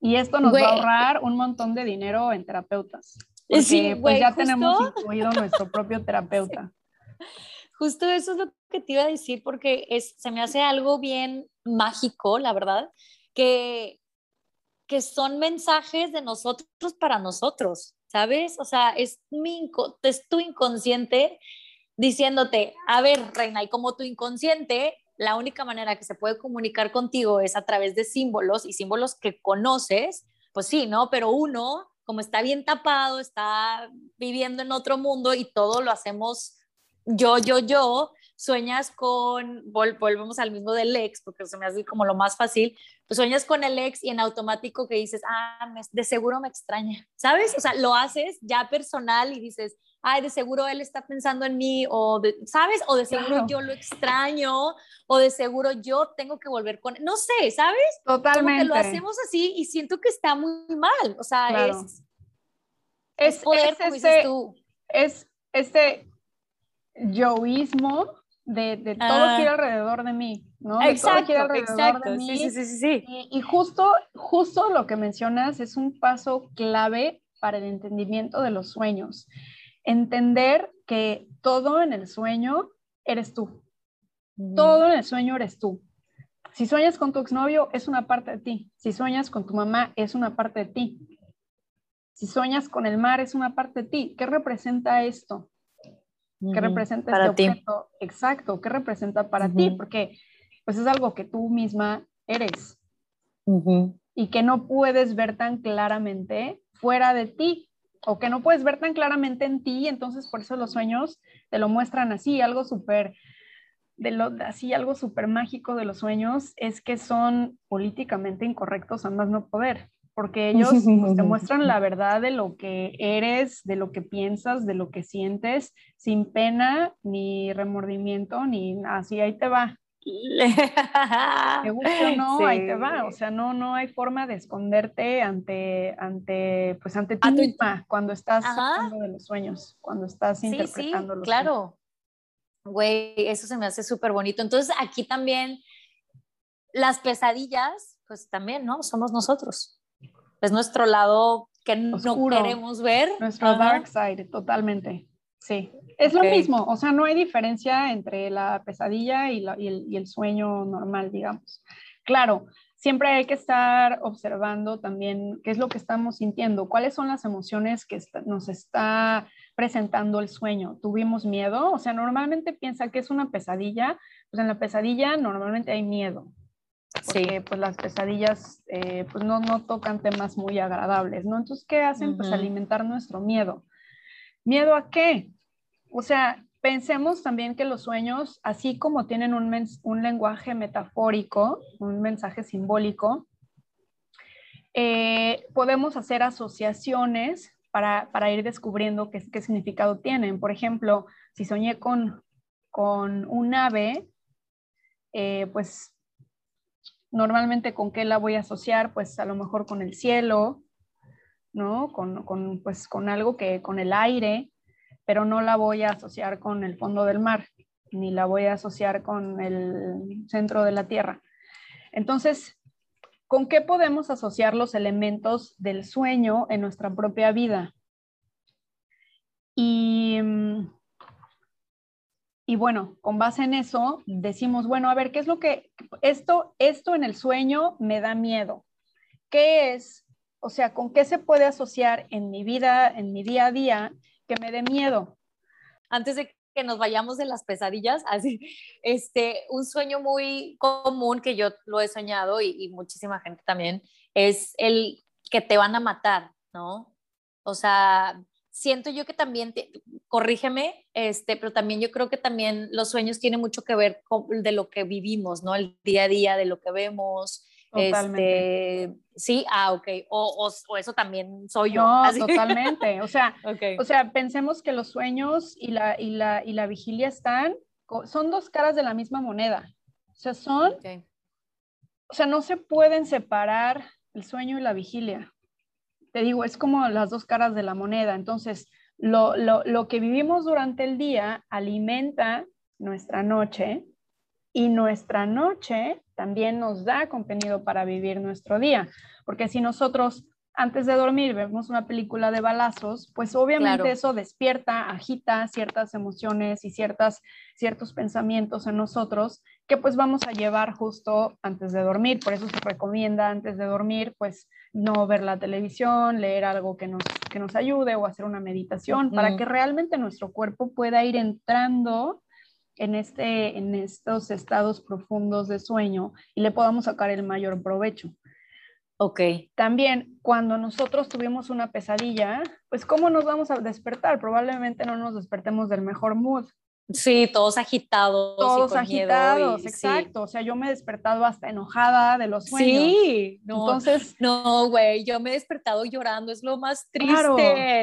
Y esto nos va a ahorrar un montón de dinero en terapeutas. Porque pues ya tenemos incluido nuestro propio terapeuta. Justo eso es lo que te iba a decir porque es, se me hace algo bien mágico, la verdad, que, que son mensajes de nosotros para nosotros. ¿sabes? O sea, es, mi, es tu inconsciente diciéndote, a ver, reina, y como tu inconsciente, la única manera que se puede comunicar contigo es a través de símbolos y símbolos que conoces, pues sí, ¿no? Pero uno, como está bien tapado, está viviendo en otro mundo y todo lo hacemos yo, yo, yo, sueñas con, volvemos al mismo del ex, porque se me hace como lo más fácil, pues sueñas con el ex y en automático que dices, ah, de seguro me extraña, ¿sabes? O sea, lo haces ya personal y dices, ay, de seguro él está pensando en mí, o de, ¿sabes? O de seguro yo lo extraño, o de seguro yo tengo que volver con, no sé, ¿sabes? Totalmente. Como que lo hacemos así y siento que está muy mal, o sea, es, es, poder, como dices este tú. Es este yoísmo de, de todo ah. gira alrededor de mí, ¿no? Exacto, exacto. Sí, sí, sí, sí. Y, y, justo, justo lo que mencionas es un paso clave para el entendimiento de los sueños entender que todo en el sueño eres tú. Todo en el sueño eres tú. Si sueñas con tu exnovio, es una parte de ti. Si sueñas con tu mamá, es una parte de ti. Si sueñas con el mar, es una parte de ti. ¿Qué representa esto? ¿Qué representa para este objeto? Exacto, ¿qué representa para ti? Porque pues es algo que tú misma eres y que no puedes ver tan claramente fuera de ti o que no puedes ver tan claramente en ti, entonces por eso los sueños te lo muestran así, algo súper de lo así algo súper mágico de los sueños es que son políticamente incorrectos a más no poder, porque ellos pues, te muestran la verdad de lo que eres, de lo que piensas, de lo que sientes, sin pena ni remordimiento ni así ahí te va. Me gusta o no, ahí te va. O sea, no, no hay forma de esconderte ante, ante, pues ante ti misma cuando estás hablando de los sueños, cuando estás sí, interpretando sí, claro. Güey, eso se me hace súper bonito. Entonces, aquí también las pesadillas, pues también, ¿no? Somos nosotros. Es nuestro lado que no queremos ver. Nuestro dark side, totalmente. Sí, es lo mismo, o sea, no hay diferencia entre la pesadilla y, el, sueño normal, digamos. Claro, siempre hay que estar observando también qué es lo que estamos sintiendo, cuáles son las emociones que nos está presentando el sueño. ¿Tuvimos miedo? O sea, normalmente piensa que es una pesadilla, pues en la pesadilla normalmente hay miedo. Porque pues las pesadillas eh, pues no, no tocan temas muy agradables, ¿no? Entonces, ¿qué hacen? Pues alimentar nuestro miedo. ¿Miedo a qué? O sea, pensemos también que los sueños, así como tienen un, lenguaje metafórico, un mensaje simbólico, eh, podemos hacer asociaciones para, ir descubriendo qué, qué, significado tienen. Por ejemplo, si soñé con, con un ave, eh, pues normalmente con qué la voy a asociar, pues a lo mejor con el cielo, ¿no? Con, con, pues, con algo que, con el aire, pero no la voy a asociar con el fondo del mar, ni la voy a asociar con el centro de la Tierra. Entonces, ¿con qué podemos asociar los elementos del sueño en nuestra propia vida? Y, y bueno, con base en eso, decimos, bueno, a ver, ¿qué es lo que esto, esto en el sueño me da miedo? ¿Qué es o sea, ¿con qué se puede asociar en mi vida, en mi día a día, que me dé miedo? Antes de que nos vayamos de las pesadillas, así, este, un sueño muy común que yo lo he soñado y, muchísima gente también, es el que te van a matar, ¿no? O sea, siento yo que también, corrígeme, este, pero también yo creo que también los sueños tienen mucho que ver con de lo que vivimos, ¿no? El día a día, de lo que vemos, este, sí, ah, ok. O, o, eso también soy yo. No, totalmente. O sea, o sea, pensemos que los sueños y la, y la, y la vigilia están, son dos caras de la misma moneda. O sea, son, o sea, no se pueden separar el sueño y la vigilia. Te digo, es como las dos caras de la moneda. Entonces, lo, lo, lo que vivimos durante el día alimenta nuestra noche y nuestra noche también nos da contenido para vivir nuestro día, porque si nosotros antes de dormir vemos una película de balazos, pues obviamente eso despierta, agita ciertas emociones y ciertas, ciertos pensamientos en nosotros que pues vamos a llevar justo antes de dormir. Por eso se recomienda antes de dormir pues no ver la televisión, leer algo que nos, que nos ayude o hacer una meditación para que realmente nuestro cuerpo pueda ir entrando en, este, en estos estados profundos de sueño y le podamos sacar el mayor provecho. Ok. También cuando nosotros tuvimos una pesadilla, pues ¿cómo nos vamos a despertar? Probablemente no nos despertemos del mejor mood. Sí, todos agitados. Todos agitados, exacto. O sea, yo me he despertado hasta enojada de los sueños. Sí, no, entonces. No, güey, yo me he despertado llorando, es lo más triste. Claro,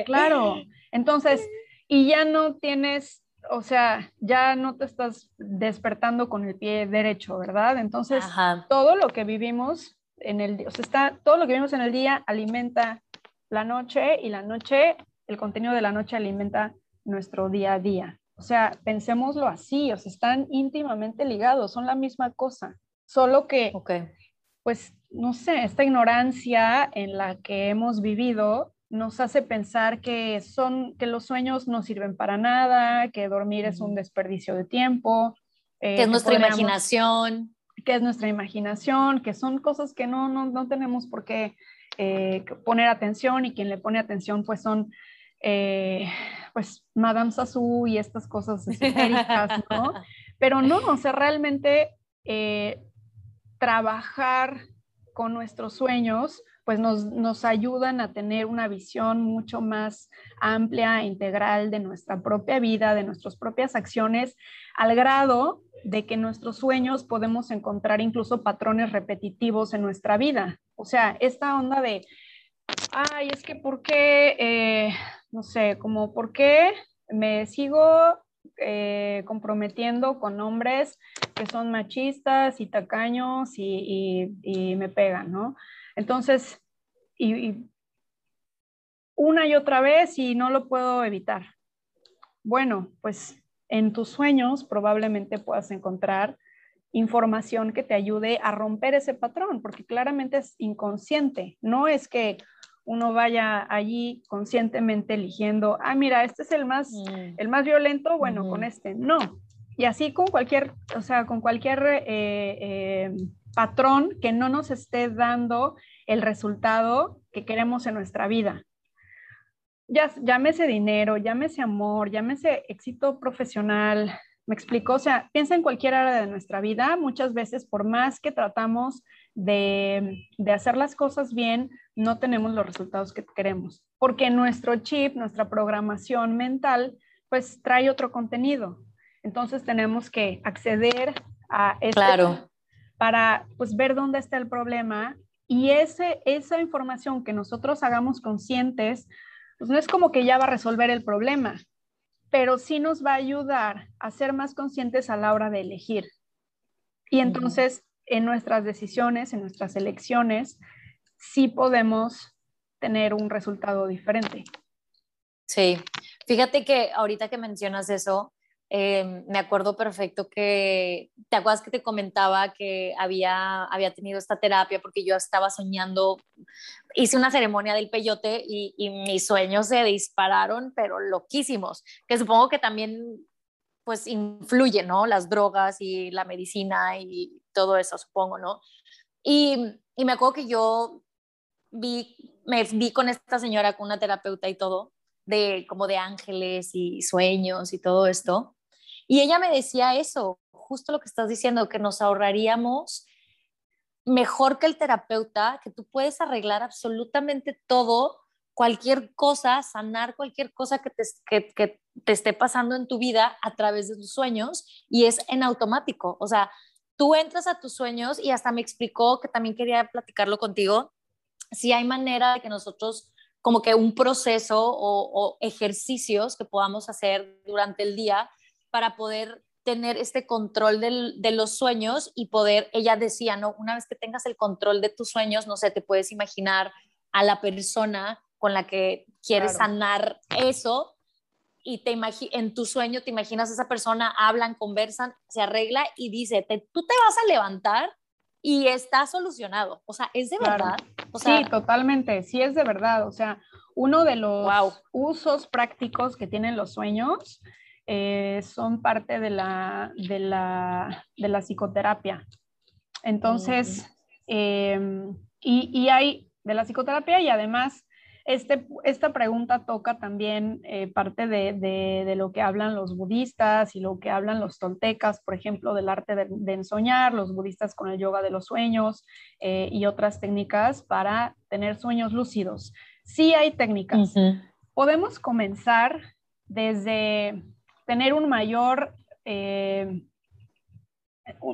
claro. Entonces, y ya no tienes, o sea, ya no te estás despertando con el pie derecho, ¿verdad? Entonces, todo lo que vivimos en el, o sea, está, todo lo que vimos en el día alimenta la noche y la noche, el contenido de la noche alimenta nuestro día a día. O sea, pensémoslo así, o sea, están íntimamente ligados, son la misma cosa, solo que, pues, no sé, esta ignorancia en la que hemos vivido nos hace pensar que son, que los sueños no sirven para nada, que dormir es un desperdicio de tiempo. Eh, que es nuestra imaginación que es nuestra imaginación, que son cosas que no, no, no tenemos por qué eh, poner atención y quien le pone atención pues son eh, pues Madame Sassou y estas cosas esotéricas, ¿no? Pero no, o sea, realmente trabajar con nuestros sueños pues nos, nos, ayudan a tener una visión mucho más amplia, e integral de nuestra propia vida, de nuestras propias acciones, al grado de que nuestros sueños podemos encontrar incluso patrones repetitivos en nuestra vida. O sea, esta onda de, ay, es que ¿por qué, eh, no sé, como por qué me sigo eh, comprometiendo con hombres que son machistas y tacaños y, me pegan, ¿no? Entonces, y una y otra vez y no lo puedo evitar. Bueno, pues en tus sueños probablemente puedas encontrar información que te ayude a romper ese patrón, porque claramente es inconsciente, no es que uno vaya allí conscientemente eligiendo, ah, mira, este es el más, mm. el más violento, bueno, con este, no. Y así con cualquier, o sea, con cualquier eh, eh, patrón que no nos esté dando el resultado que queremos en nuestra vida ya, llámese dinero, llámese amor, llámese éxito profesional, me explico, o sea, piensa en cualquier área de nuestra vida, muchas veces por más que tratamos de, de, hacer las cosas bien, no tenemos los resultados que queremos, porque nuestro chip, nuestra programación mental, pues trae otro contenido. Entonces tenemos que acceder a este claro. para pues ver dónde está el problema y ese, esa información que nosotros hagamos conscientes pues no es como que ya va a resolver el problema, pero sí nos va a ayudar a ser más conscientes a la hora de elegir. Y entonces en nuestras decisiones, en nuestras elecciones, sí podemos tener un resultado diferente. Sí, fíjate que ahorita que mencionas eso, Em, me acuerdo perfecto que, ¿te acuerdas que te comentaba que había, había tenido esta terapia porque yo estaba soñando, hice una ceremonia del peyote y, y mis sueños se dispararon, pero loquísimos, que supongo que también pues influye, ¿no? Las drogas y la medicina y todo eso, supongo, ¿no? Y, y me acuerdo que yo vi, me vi con esta señora, con una terapeuta y todo, de como de ángeles y sueños y todo esto. Y ella me decía eso, justo lo que estás diciendo, que nos ahorraríamos mejor que el terapeuta, que tú puedes arreglar absolutamente todo, cualquier cosa, sanar cualquier cosa que te, esté pasando en tu vida a través de tus sueños y es en automático. O sea, tú entras a tus sueños y hasta me explicó que también quería platicarlo contigo, si hay manera de que nosotros como que un proceso o ejercicios que podamos hacer durante el día para poder tener este control de los sueños y poder, ella decía, ¿no? Una vez que tengas el control de tus sueños, no sé, te puedes imaginar a la persona con la que quieres sanar eso y te en tu sueño te imaginas a esa persona, hablan, conversan, se arregla y dice, tú te vas a levantar y está solucionado. O sea, ¿es de verdad? sí, totalmente, sí es de verdad. O sea, uno de los usos prácticos que tienen los sueños eh, son parte de la, de la, de la psicoterapia. Entonces, em, y, y, hay de la psicoterapia y además este, esta pregunta toca también eh, parte de, de, lo que hablan los budistas y lo que hablan los toltecas, por ejemplo, del arte de, ensoñar, los budistas con el yoga de los sueños eh, y otras técnicas para tener sueños lúcidos. Sí hay técnicas. Podemos comenzar desde tener un mayor... Eh,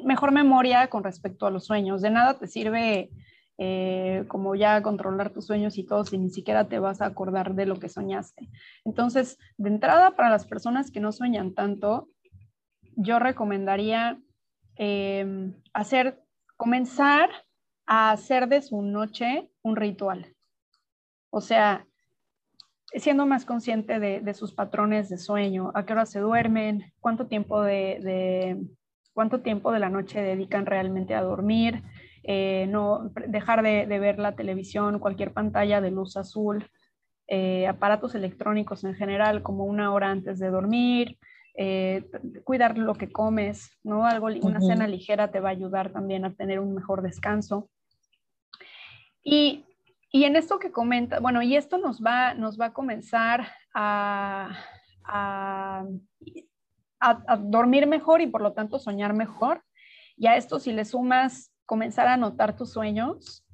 mejor memoria con respecto a los sueños. De nada te sirve eh, como ya controlar tus sueños y todo si ni siquiera te vas a acordar de lo que soñaste. Entonces, de entrada, para las personas que no sueñan tanto, yo recomendaría em, hacer, comenzar a hacer de su noche un ritual. O sea, siendo más consciente de, sus patrones de sueño, a qué hora se duermen, cuánto tiempo de, cuánto tiempo de la noche dedican realmente a dormir, eh, no dejar de, ver la televisión, cualquier pantalla de luz azul, eh, aparatos electrónicos en general, como una hora antes de dormir, eh, cuidar lo que comes, ¿no? Algo, una cena ligera te va a ayudar también a tener un mejor descanso. Y, y en esto que comenta, bueno, y esto nos va, nos va a comenzar a, a, a dormir mejor y por lo tanto soñar mejor. Y a esto si le sumas comenzar a notar tus sueños,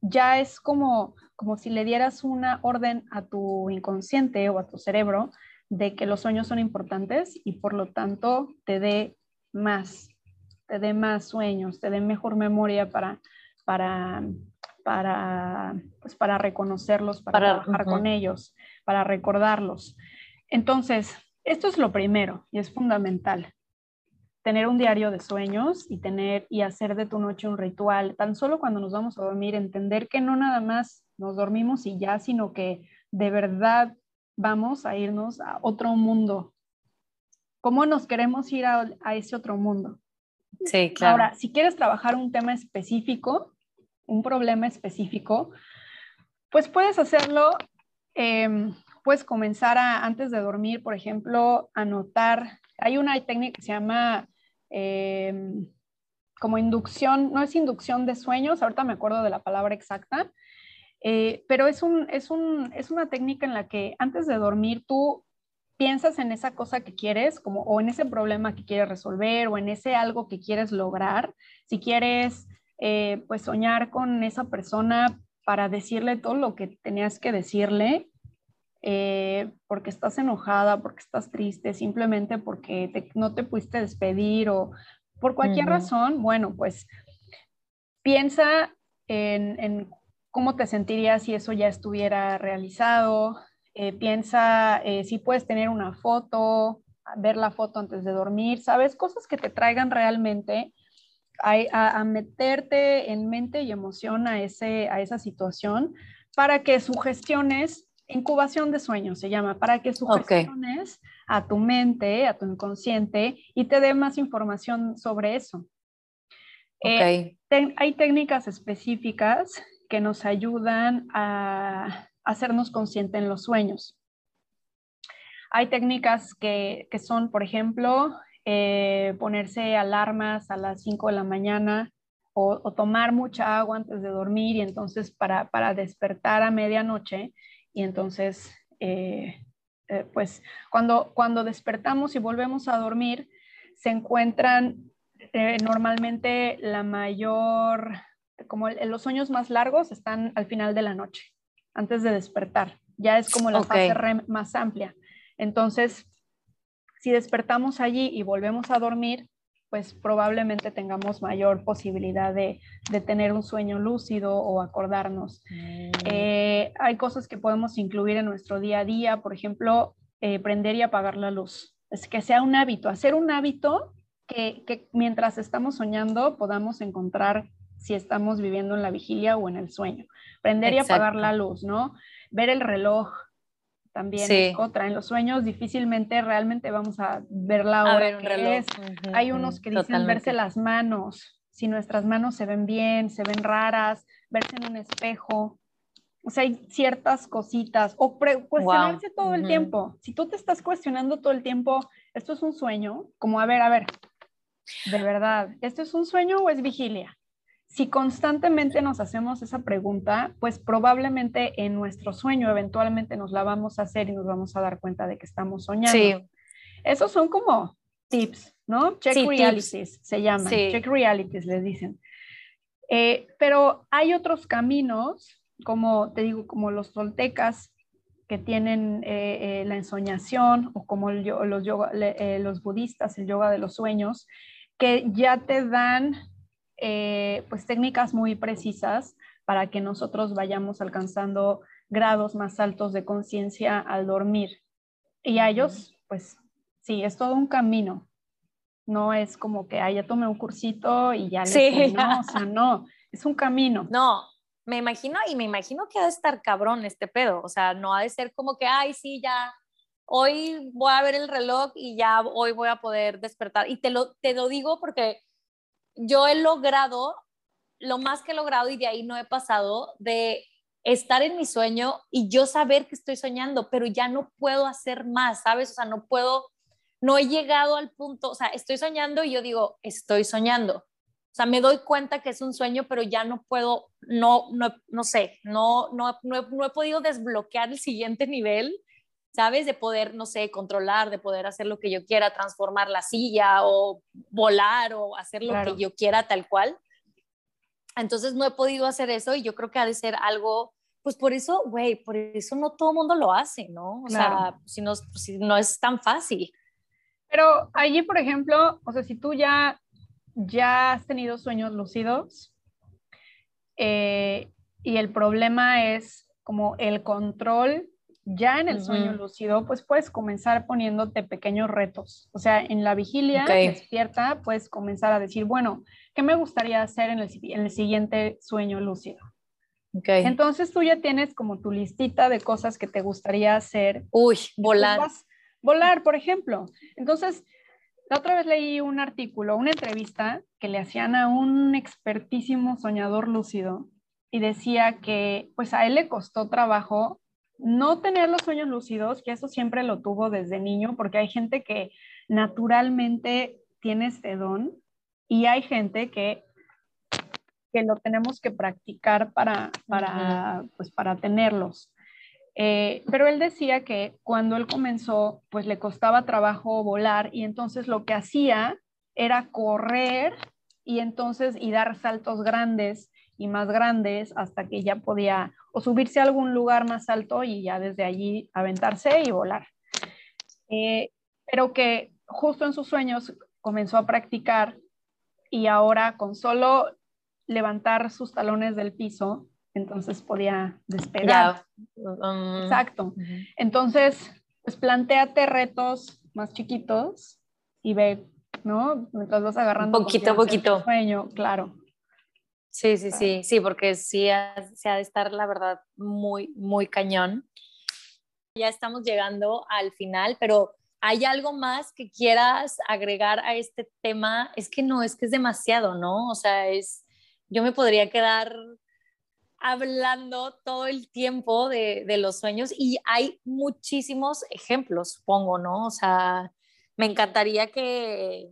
ya es como, como si le dieras una orden a tu inconsciente o a tu cerebro de que los sueños son importantes y por lo tanto te dé más, te dé más sueños, te dé mejor memoria para, para, para, pues para reconocerlos, para, trabajar con ellos, para recordarlos. Entonces, esto es lo primero y es fundamental tener un diario de sueños y tener y hacer de tu noche un ritual, tan solo cuando nos vamos a dormir, entender que no nada más nos dormimos y ya, sino que de verdad vamos a irnos a otro mundo. ¿Cómo nos queremos ir a, ese otro mundo? Sí, claro. Ahora, si quieres trabajar un tema específico, un problema específico, pues puedes hacerlo, em, puedes comenzar a, antes de dormir, por ejemplo, anotar. Hay una técnica que se llama Em, como inducción, no es inducción de sueños, ahorita me acuerdo de la palabra exacta, eh, pero es, un, es, un, es una técnica en la que antes de dormir tú piensas en esa cosa que quieres, como, o en ese problema que quieres resolver, o en ese algo que quieres lograr. Si quieres, eh, pues soñar con esa persona para decirle todo lo que tenías que decirle, eh, porque estás enojada, porque estás triste, simplemente porque no te pudiste despedir o por cualquier razón, bueno, pues piensa en, cómo te sentirías si eso ya estuviera realizado, eh, piensa si puedes tener una foto, ver la foto antes de dormir, ¿sabes? Cosas que te traigan realmente a, a, meterte en mente y emoción a, ese, a esa situación para que sugestiones Incubación de sueños se llama, para que sugestiones a tu mente, a tu inconsciente y te dé más información sobre eso. Eh, hay técnicas específicas que nos ayudan a hacernos conscientes en los sueños. Hay técnicas que, son, por ejemplo, eh, ponerse alarmas a las 5 de la mañana o, o, tomar mucha agua antes de dormir y entonces para, para despertar a medianoche y entonces, eh, eh, pues cuando, cuando despertamos y volvemos a dormir, se encuentran normalmente la mayor, como los sueños más largos están al final de la noche, antes de despertar. Ya es como la fase REM más amplia. Entonces, si despertamos allí y volvemos a dormir, pues probablemente tengamos mayor posibilidad de, tener un sueño lúcido o acordarnos. Mm. Eh, hay cosas que podemos incluir en nuestro día a día, por ejemplo, eh, prender y apagar la luz. Es que sea un hábito, hacer un hábito que, mientras estamos soñando podamos encontrar si estamos viviendo en la vigilia o en el sueño. Prender y apagar la luz, ¿no? Ver el reloj, también es otra. En los sueños difícilmente realmente vamos a ver la hora que es. Hay unos que dicen verse las manos, si nuestras manos se ven bien, se ven raras, verse en un espejo. O sea, hay ciertas cositas o cuestionarse todo el tiempo. Si tú te estás cuestionando todo el tiempo, esto es un sueño, como a ver, a ver, de verdad, ¿esto es un sueño o es vigilia? Si constantemente nos hacemos esa pregunta, pues probablemente en nuestro sueño eventualmente nos la vamos a hacer y nos vamos a dar cuenta de que estamos soñando. Sí. Esos son como tips, ¿no? Check realities se llaman, check realities les dicen. Eh, pero hay otros caminos, como te digo, como los toltecas que tienen eh, eh, la ensoñación o como los, los budistas, el yoga de los sueños, que ya te dan pues técnicas muy precisas para que nosotros vayamos alcanzando grados más altos de conciencia al dormir. Y a ellos, pues sí, es todo un camino. No es como que, ah, ya tomé un cursito y ya le no, o sea, no, es un camino. No, me imagino, y me imagino que ha de estar cabrón este pedo, o sea, no ha de ser como que, ay, sí, ya, hoy voy a ver el reloj y ya hoy voy a poder despertar. Y te lo, te lo digo porque yo he logrado, lo más que he logrado y de ahí no he pasado, de estar en mi sueño y yo saber que estoy soñando, pero ya no puedo hacer más, ¿sabes? O sea, no puedo no he llegado al punto, o sea, estoy soñando y yo digo, estoy soñando. O sea, me doy cuenta que es un sueño, pero ya no puedo, no, no, no sé, no, no, no, he, podido desbloquear el siguiente nivel, ¿sabes? De poder, no sé, controlar, de poder hacer lo que yo quiera, transformar la silla o volar o hacer lo que yo quiera tal cual. Entonces no he podido hacer eso y yo creo que ha de ser algo, pues por eso, güey, por eso no todo el mundo lo hace, ¿no? O sea, si no, si no es tan fácil. Pero allí, por ejemplo, o sea, si tú ya, ya has tenido sueños lúcidos eh, y el problema es como el control ya en el sueño lúcido, pues puedes comenzar poniéndote pequeños retos. O sea, en la vigilia despierta, puedes comenzar a decir, bueno, ¿qué me gustaría hacer en el, en el siguiente sueño lúcido? Okay. Entonces tú ya tienes como tu listita de cosas que te gustaría hacer. Uy, volar volar, por ejemplo. Entonces, la otra vez leí un artículo, una entrevista que le hacían a un expertísimo soñador lúcido y decía que pues a él le costó trabajo no tener los sueños lúcidos, que eso siempre lo tuvo desde niño, porque hay gente que naturalmente tiene este don y hay gente que, que lo tenemos que practicar para, para, pues, para tenerlos. Eh, pero él decía que cuando él comenzó, pues le costaba trabajo volar y entonces lo que hacía era correr y entonces y dar saltos grandes y más grandes hasta que ya podía o subirse a algún lugar más alto y ya desde allí aventarse y volar. Eh, pero que justo en sus sueños comenzó a practicar y ahora con solo levantar sus talones del piso, entonces podía despegar. Um, Exacto. Entonces, pues planteate retos más chiquitos y ve, ¿no? Mientras vas agarrando. Poquito a poquito. Sueño, claro. Sí, sí, sí, sí, porque sí se ha de estar, la verdad, muy, muy cañón. Ya estamos llegando al final, pero ¿hay algo más que quieras agregar a este tema? Es que no, es que es demasiado, ¿no? O sea, es, yo me podría quedar hablando todo el tiempo de, los sueños y hay muchísimos ejemplos, supongo, ¿no? O sea, me encantaría que,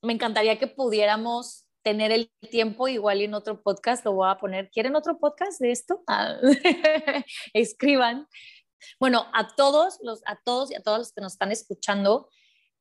me encantaría que pudiéramos tener el tiempo igual en otro podcast, lo voy a poner. ¿Quieren otro podcast de esto? Ah, escriban. Bueno, a todos los, a todos y a todos los que nos están escuchando,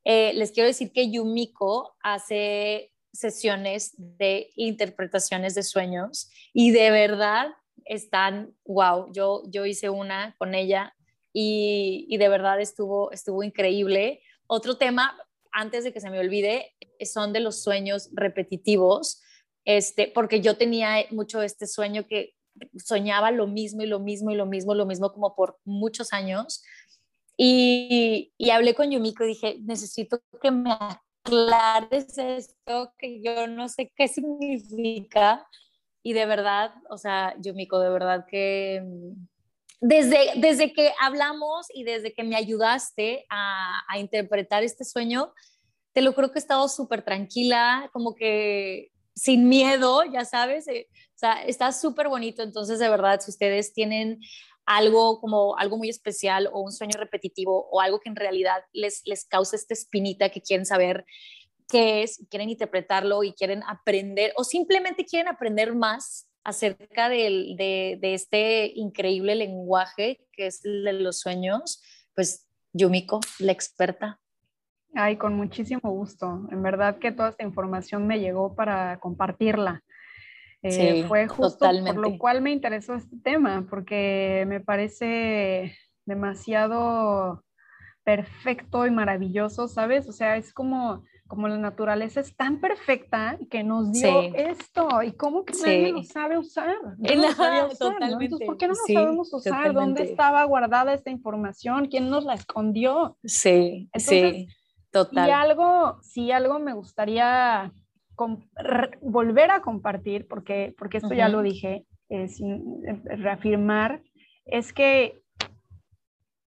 eh, les quiero decir que Yumiko hace sesiones de interpretaciones de sueños y de verdad están, wow, yo, yo hice una con ella y, y de verdad estuvo, estuvo increíble. Otro tema, antes de que se me olvide, son de los sueños repetitivos, este, porque yo tenía mucho este sueño que soñaba lo mismo y lo mismo y lo mismo, lo mismo como por muchos años. Y, y hablé con Yumiko y dije, necesito que me aclares esto que yo no sé qué significa. Y de verdad, o sea, Yumiko, de verdad que mm, desde, desde que hablamos y desde que me ayudaste a, interpretar este sueño, te lo creo que he estado súper tranquila, como que sin miedo, ya sabes, eh, está súper bonito, entonces de verdad, si ustedes tienen algo como algo muy especial o un sueño repetitivo o algo que en realidad les, les causa esta espinita que quieren saber qué es, quieren interpretarlo y quieren aprender o simplemente quieren aprender más acerca de, de, este increíble lenguaje que es el de los sueños, pues Yumiko, la experta. Ay, con muchísimo gusto. En verdad que toda esta información me llegó para compartirla. Eh, fue justo por lo cual me interesó este tema, porque me parece demasiado perfecto y maravilloso, ¿sabes? O sea, es como, como la naturaleza es tan perfecta que nos dio esto. ¿Y cómo que nadie lo sabe usar? Totalmente. ¿por qué no lo sabemos usar? ¿Dónde estaba guardada esta información? ¿Quién nos la escondió? Sí, sí, total. Y algo, sí, algo me gustaría volver a compartir, porque, porque esto ya lo dije, eh, sin eh, reafirmar, es que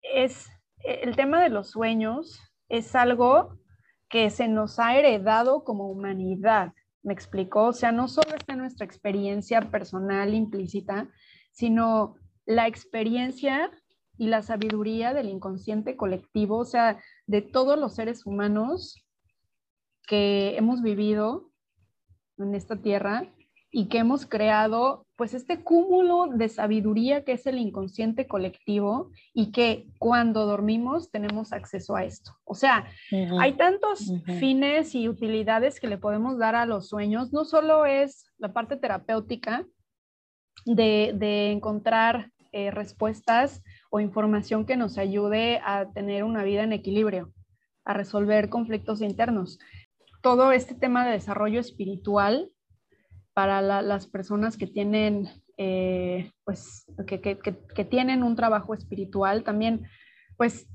es el tema de los sueños es algo que se nos ha heredado como humanidad. ¿Me explicó? O sea, no solo está nuestra experiencia personal implícita, sino la experiencia y la sabiduría del inconsciente colectivo, o sea, de todos los seres humanos que hemos vivido en esta tierra y que hemos creado pues este cúmulo de sabiduría que es el inconsciente colectivo y que cuando dormimos tenemos acceso a esto. O sea, hay tantos fines y utilidades que le podemos dar a los sueños. No solo es la parte terapéutica de, encontrar eh, respuestas o información que nos ayude a tener una vida en equilibrio, a resolver conflictos internos, todo este tema de desarrollo espiritual para las personas que tienen, eh, pues, que, que, que, tienen un trabajo espiritual, también, pues,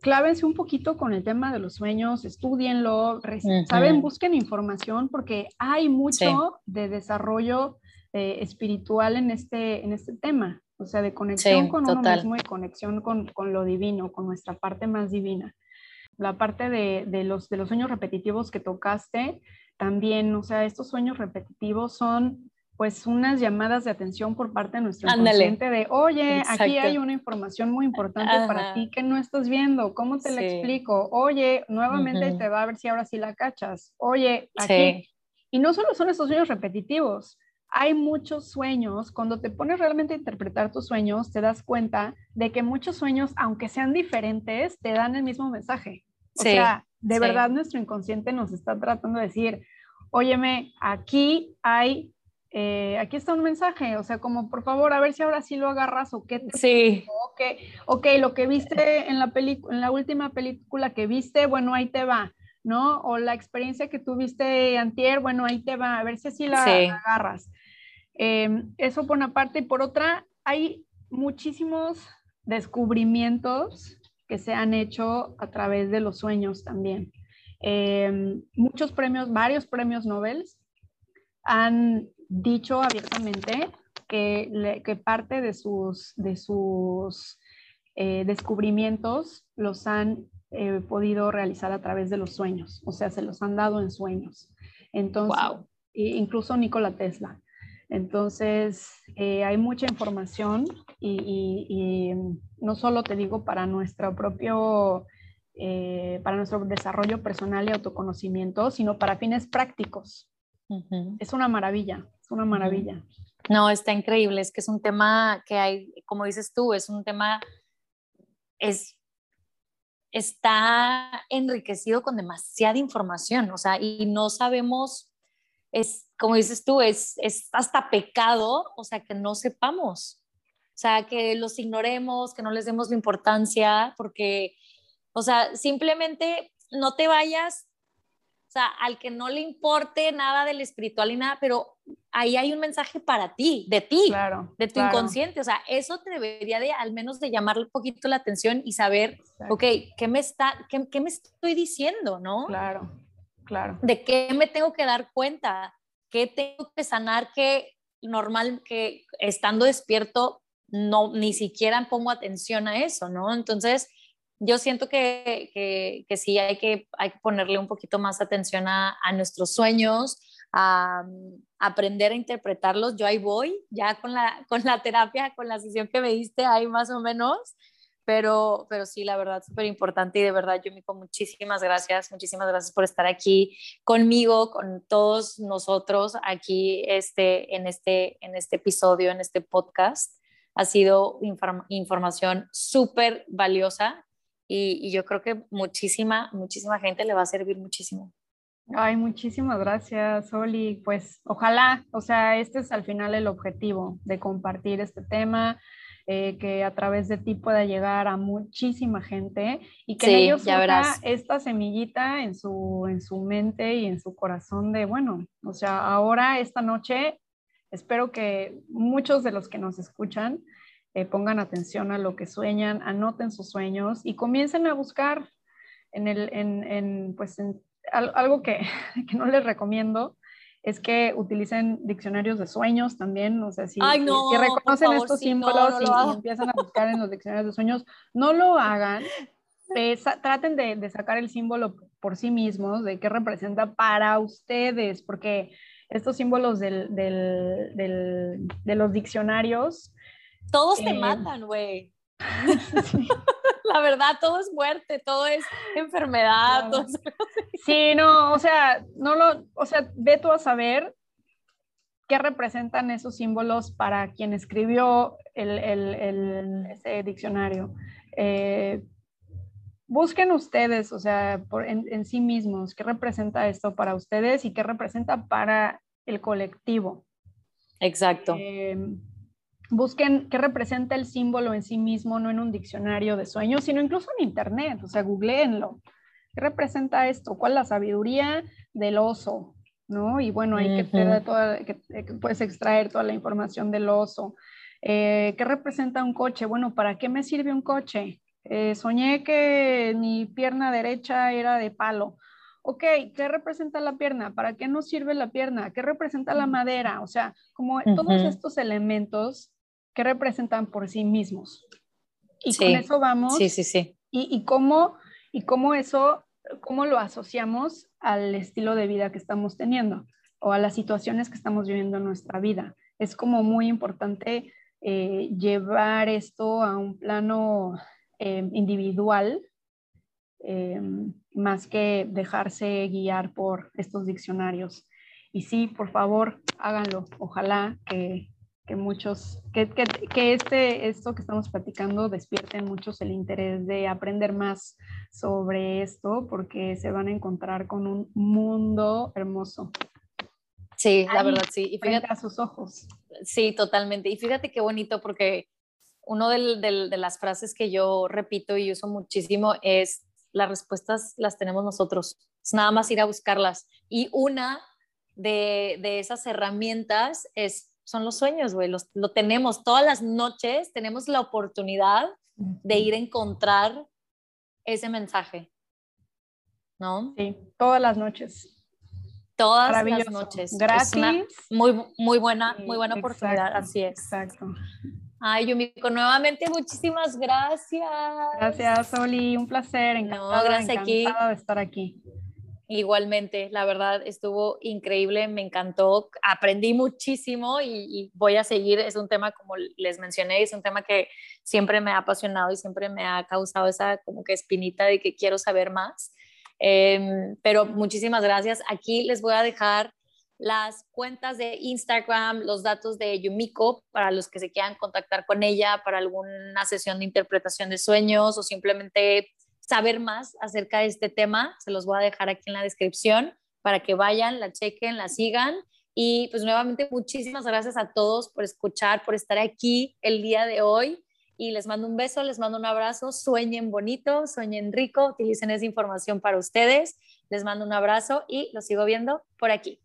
clávense un poquito con el tema de los sueños, estudienlo, saben, busquen información porque hay mucho de desarrollo eh, espiritual en este, en este tema, o sea, de conexión con uno mismo y conexión con, con lo divino, con nuestra parte más divina. La parte de, los, de los sueños repetitivos que tocaste, también, o sea, estos sueños repetitivos son pues unas llamadas de atención por parte de nuestro inconsciente de, oye, aquí hay una información muy importante para ti que no estás viendo, ¿cómo te la explico? Oye, nuevamente te va a ver si ahora sí la cachas. Oye, aquí. Y no solo son estos sueños repetitivos, hay muchos sueños, cuando te pones realmente a interpretar tus sueños, te das cuenta de que muchos sueños, aunque sean diferentes, te dan el mismo mensaje. O sea, de verdad nuestro inconsciente nos está tratando de decir, óyeme, aquí hay, eh, aquí está un mensaje, o sea, como por favor, a ver si ahora sí lo agarras o qué. sí. ok, lo que viste en la, en la última película que viste, bueno, ahí te va. ¿no? O la experiencia que tuviste antier, bueno, ahí te va, a ver si así la, agarras. Em, eso por una parte. Y por otra, hay muchísimos descubrimientos que se han hecho a través de los sueños también. Em, muchos premios, varios premios Nobel han dicho abiertamente que, que parte de sus, de sus eh, descubrimientos los han eh, podido realizar a través de los sueños, o sea, se los han dado en sueños. Entonces, incluso Nikola Tesla. Entonces, eh, hay mucha información y, no solo te digo para nuestro propio, eh, para nuestro desarrollo personal y autoconocimiento, sino para fines prácticos. Es una maravilla, es una maravilla. No, está increíble, es que es un tema que hay, como dices tú, es un tema, es, está enriquecido con demasiada información, o sea, y no sabemos es, como dices tú, es, es hasta pecado, o sea, que no sepamos, o sea, que los ignoremos, que no les demos la importancia, porque, o sea, simplemente no te vayas, o sea, al que no le importe nada del espiritual y nada, pero ahí hay un mensaje para ti, de ti, de tu inconsciente, o sea, eso te debería de al menos de llamar un poquito la atención y saber, ok, ¿qué me, está, qué, qué me estoy diciendo, no? Claro. Claro. ¿De qué me tengo que dar cuenta? ¿Qué tengo que sanar que normal que estando despierto no ni siquiera pongo atención a eso, ¿no? Entonces, yo siento que, que, sí hay que, hay que ponerle un poquito más atención a, a, nuestros sueños, a, aprender a interpretarlos. Yo ahí voy, ya con la, con la terapia, con la sesión que me diste, ahí más o menos. Pero, pero sí, la verdad, súper importante y de verdad, yo Yumiko, muchísimas gracias, muchísimas gracias por estar aquí conmigo, con todos nosotros aquí este, en, este, en este episodio, en este podcast. Ha sido información súper valiosa y, y yo creo que muchísima, muchísima gente le va a servir muchísimo. Ay, muchísimas gracias, Oli. Pues ojalá, o sea, este es al final el objetivo de compartir este tema, eh, que a través de ti pueda llegar a muchísima gente y que en ellos surja esta semillita en su, en su mente y en su corazón de, bueno, o sea, ahora esta noche espero que muchos de los que nos escuchan eh, pongan atención a lo que sueñan, anoten sus sueños y comiencen a buscar en el, en, en, pues en algo que, que, no les recomiendo es que utilicen diccionarios de sueños también, o sea, si, si, reconocen estos símbolos y, empiezan a buscar en los diccionarios de sueños, no lo hagan, traten de, de, sacar el símbolo por sí mismos, de qué representa para ustedes, porque estos símbolos del, del, del, de los diccionarios... Todos te eh, matan, güey. la verdad, todo es muerte, todo es enfermedad. Sí, no, o sea, no lo, o sea, ve tú a saber qué representan esos símbolos para quien escribió el, el, ese diccionario. Eh, busquen ustedes, o sea, por, en, sí mismos, qué representa esto para ustedes y qué representa para el colectivo. Exacto. Eh, busquen qué representa el símbolo en sí mismo, no en un diccionario de sueños, sino incluso en internet, o sea, googleenlo. ¿Qué representa esto? ¿Cuál es la sabiduría del oso? ¿No? Y bueno, ahí que, te toda, que, puedes extraer toda la información del oso. Eh, ¿Qué representa un coche? Bueno, ¿para qué me sirve un coche? Eh, soñé que mi pierna derecha era de palo. Ok, ¿qué representa la pierna? ¿Para qué nos sirve la pierna? ¿Qué representa la madera? O sea, como todos estos elementos que representan por sí mismos. Y con eso vamos. Sí, sí, sí. Y, y, cómo, y cómo eso, cómo lo asociamos al estilo de vida que estamos teniendo o a las situaciones que estamos viviendo en nuestra vida. Es como muy importante eh, llevar esto a un plano eh, individual, eh, más que dejarse guiar por estos diccionarios. Y sí, por favor, háganlo. Ojalá que, que muchos, que, que, que, este, esto que estamos platicando despierte en muchos el interés de aprender más sobre esto, porque se van a encontrar con un mundo hermoso. Sí, la verdad, sí. Y fíjate a sus ojos. Sí, totalmente. Y fíjate qué bonito, porque uno de, de las frases que yo repito y uso muchísimo es, las respuestas las tenemos nosotros. Es nada más ir a buscarlas. Y una de, de esas herramientas es son los sueños, güey, lo tenemos todas las noches, tenemos la oportunidad de ir a encontrar ese mensaje, ¿no? Sí, todas las noches. Todas las noches. Gracias. muy, muy buena, muy buena oportunidad, así es. Exacto. Ay, Yumiko, nuevamente muchísimas gracias. Gracias, Oli, un placer, encantada, no, gracias encantada de estar aquí. Igualmente, la verdad estuvo increíble, me encantó, aprendí muchísimo y, voy a seguir. Es un tema, como les mencioné, es un tema que siempre me ha apasionado y siempre me ha causado esa como que espinita de que quiero saber más. Em, pero muchísimas gracias. Aquí les voy a dejar las cuentas de Instagram, los datos de Yumiko para los que se quieran contactar con ella para alguna sesión de interpretación de sueños o simplemente saber más acerca de este tema, se los voy a dejar aquí en la descripción para que vayan, la chequen, la sigan. Y pues nuevamente muchísimas gracias a todos por escuchar, por estar aquí el día de hoy. Y les mando un beso, les mando un abrazo, sueñen bonito, sueñen rico, utilicen esa información para ustedes. Les mando un abrazo y los sigo viendo por aquí.